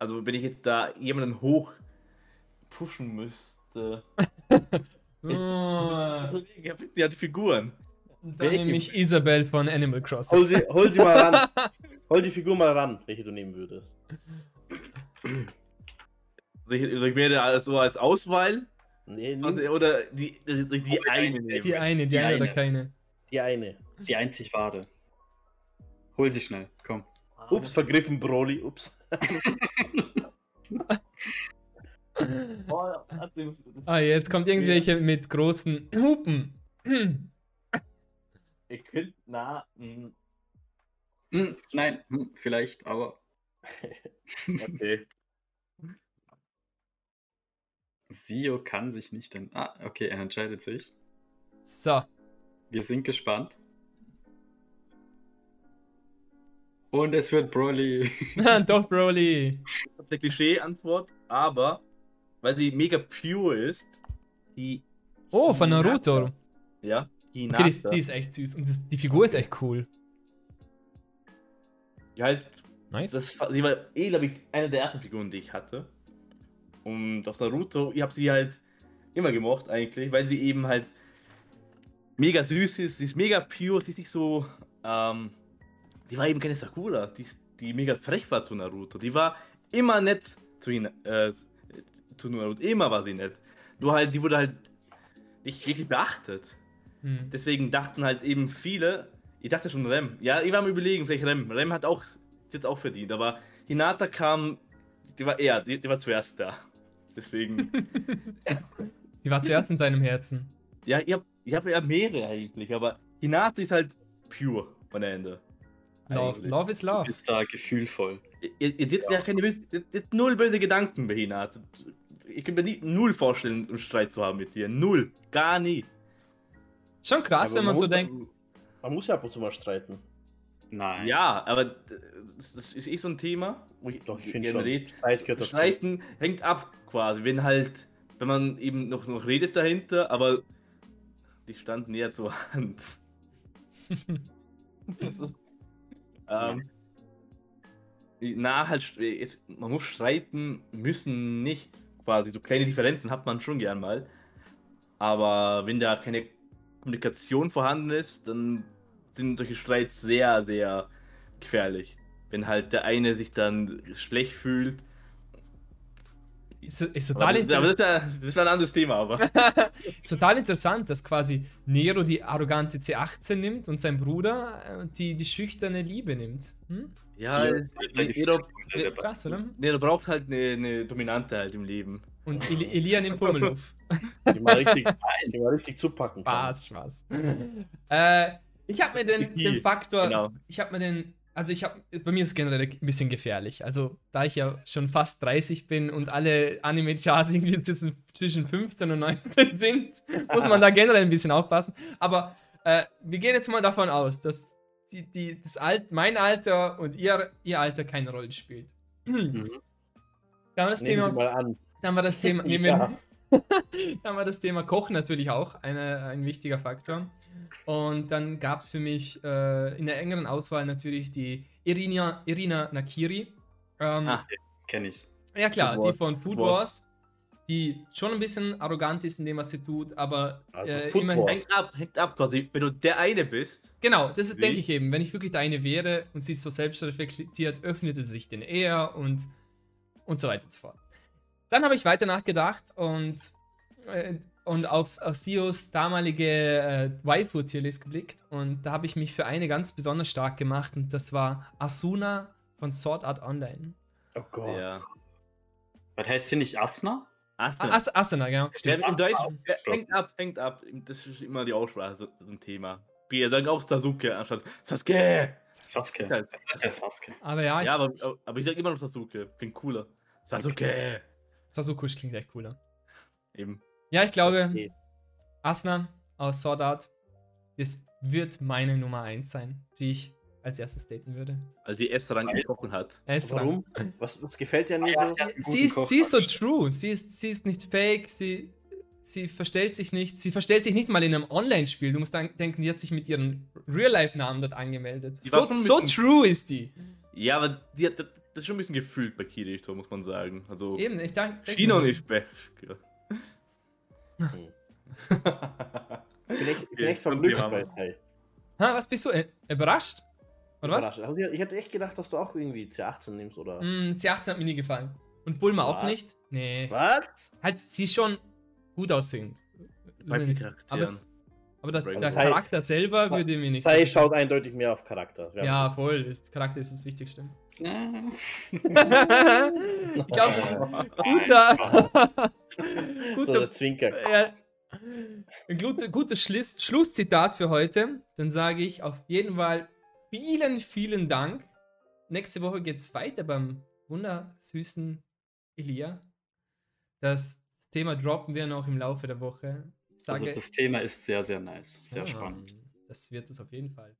also, wenn ich jetzt da jemanden hoch pushen müsste. Oh, Ja, bitte, ja, die Figuren. dann nehme ich Isabel von Animal Crossing. Hol sie, hol sie mal ran. Hol die Figur mal ran, welche du nehmen würdest. Also ich, also ich werde also als Auswahl Nee, also, nimm oder die, die, die, die Oder eine die- nehmen. Die eine, die, Die eine oder eine. keine. die eine. Die einzig wahre. Hol sie schnell, komm. Ups, vergriffen, Broly. Ups. Oh, Ah, jetzt kommt irgendwelche mit großen Hupen. Ihr könnt, na, mm, Hm, nein, hm, vielleicht, aber okay. Sio kann sich nicht denn. Ah, okay, er entscheidet sich. So. Wir sind gespannt. Und es wird Broly. Doch, Broly. eine Klischee-Antwort, aber weil sie mega pure ist, die. Oh, von Naruto. Ja, Okay, Hinata. die, ist- die ist echt süß. Und das, die Figur ist echt cool. die halt, Nice. das, war- die war eh, glaube ich, eine der ersten Figuren, die ich hatte. Und aus Naruto, ich habe sie halt immer gemocht eigentlich, weil sie eben halt mega süß ist, sie ist mega pure, sie ist nicht so, ähm, die war eben keine Sakura, die, ist- die mega frech war zu Naruto. Die war immer nett zu ihn, äh, zu Naruto, immer war sie nett. Nur halt, die wurde halt nicht wirklich beachtet. Hm. Deswegen dachten halt eben viele, ich dachte schon Rem. Ja, ich war am überlegen, vielleicht Rem. Rem hat auch jetzt auch verdient, aber Hinata kam, die war eher, die, die war zuerst da. Deswegen, Die war zuerst in seinem Herzen. ja, ich habe ich hab ja mehrere eigentlich, aber Hinata ist halt pure am Ende. Love, love is Du love. bist da gefühlvoll. Ihr, ihr habt ja keine böse, ihr habt null böse Gedanken bei Hinata. Ich könnte mir nie, null vorstellen, einen Streit zu haben mit dir. Null. Gar nie. Schon krass, Aber wenn man so muss- denkt. Man muss ja ab und zu mal streiten. Nein. Ja, aber das, das ist eh so ein Thema, wo ich Doch, ich finde gerne schon. rede. Streit gehört dazu. Streiten hängt ab quasi, wenn halt, wenn man eben noch, noch redet dahinter, aber die stand näher zur Hand. Also, ähm, na, halt, man muss streiten müssen nicht quasi. So kleine Differenzen hat man schon gern mal. Aber wenn da keine Kommunikation vorhanden ist, dann sind solche Streits sehr, sehr gefährlich. Wenn halt der eine sich dann schlecht fühlt. Ist, ist, Aber, total inter aber das, ist ja, das war ein anderes Thema, aber. ist total interessant, dass quasi Nero die arrogante C18 nimmt und sein Bruder äh, die, die schüchterne Liebe nimmt. Hm? Ja, ist halt der jeder. Krass, oder? nee, du brauchst halt eine, eine Dominante halt im Leben. Und Eli Elia nimmt Pummeluff. Die mal richtig, die mal richtig zupacken kann. Spaß, Spaß. äh, ich habe mir den, den Faktor, Genau. ich habe mir den, also ich habe, bei mir ist es generell ein bisschen gefährlich. Also da ich ja schon fast 30 bin und alle Anime-Charts irgendwie zwischen, zwischen 15 und 19 sind, muss man da generell ein bisschen aufpassen. Aber äh, wir gehen jetzt mal davon aus, dass die, die, das Alt, mein Alter und ihr, ihr Alter keine Rolle spielt. Mhm. Da haben wir das Nehmen Thema, Sie mal an. dann war das Thema, nehmen wir, Ja. dann war das Thema Kochen natürlich auch eine, ein wichtiger Faktor. Und dann gab es für mich äh, in der engeren Auswahl natürlich die Irina, Irina Nakiri. Ähm, Ah. Kenn ich. ja klar, Food die von Food Food Wars. Wars. Die schon ein bisschen arrogant ist in dem, was sie tut, aber Also äh, immerhin. Hängt ab, hängt ab, quasi. Wenn du der eine bist, Genau, das ist, denke ich eben. Wenn ich wirklich der eine wäre und sie ist so selbstreflektiert, öffnete sie sich den eher und, und so weiter und so fort. Dann habe ich weiter nachgedacht und, äh, und auf, auf Sios damalige äh, Waifu-Tierlist geblickt und da habe ich mich für eine ganz besonders stark gemacht und das war Asuna von Sword Art Online. Oh Gott. ja. Was heißt sie nicht Asna? Ach, Ah, As Asuna, genau. Ja, Stimmt. in Deutsch hängt ab, hängt ab. Das ist immer die Aussprache, so, so ein Thema. Wir sagen auch Sasuke anstatt Sasuke. Sasuke. Das ist der Sasuke. Aber ja, ich, Ja, aber, aber ich sag immer noch Sasuke. Klingt cooler. Sasuke. Sasukush klingt echt cooler. Eben. Ja, ich glaube, Okay. Asna aus Sword Art, das wird meine Nummer 1 sein, die ich als erstes daten würde. Weil die S-Rang gesprochen hat. Esra. Warum? Was, was gefällt dir an mir Ja, so? sie ist, sie ist so true, sie ist, sie ist nicht fake, sie, sie verstellt sich nicht, sie verstellt sich nicht mal in einem Online-Spiel. Du musst dann denken, die hat sich mit ihrem Real-Life-Namen dort angemeldet. Die So, so true ist die. Ja, aber die hat das ist schon ein bisschen gefühlt bei Kirito, muss man sagen. Also, Eben, ich denke. Chino nicht Bash. Ich bin echt, ich bin Okay, echt verblüfft bei. Ha, was bist du? Äh, überrascht? Oder was? Also, ich hätte echt gedacht, dass du auch irgendwie C18 nimmst oder. Mm, C18 hat mir nie gefallen. Und Bulma auch Was? nicht? Nee. Was? Halt, sie ist schon gut aussehend. Bei den Aber, Charakteren. es, aber der, der. Charakter selber würde mir nicht so schaut eindeutig mehr auf Charakter. Wir Ja, voll. Ist, Charakter ist das Wichtigste. Ich glaube, das ist ein guter. So guter der Zwinker. ja, ein gutes, gutes Schluss, Schlusszitat für heute. Dann sage ich auf jeden Fall vielen, vielen Dank. Nächste Woche geht es weiter beim wundersüßen Elia. Das Thema droppen wir noch im Laufe der Woche. Also Sage, das Thema ist sehr, sehr nice. Sehr Ah, spannend. Das wird es auf jeden Fall.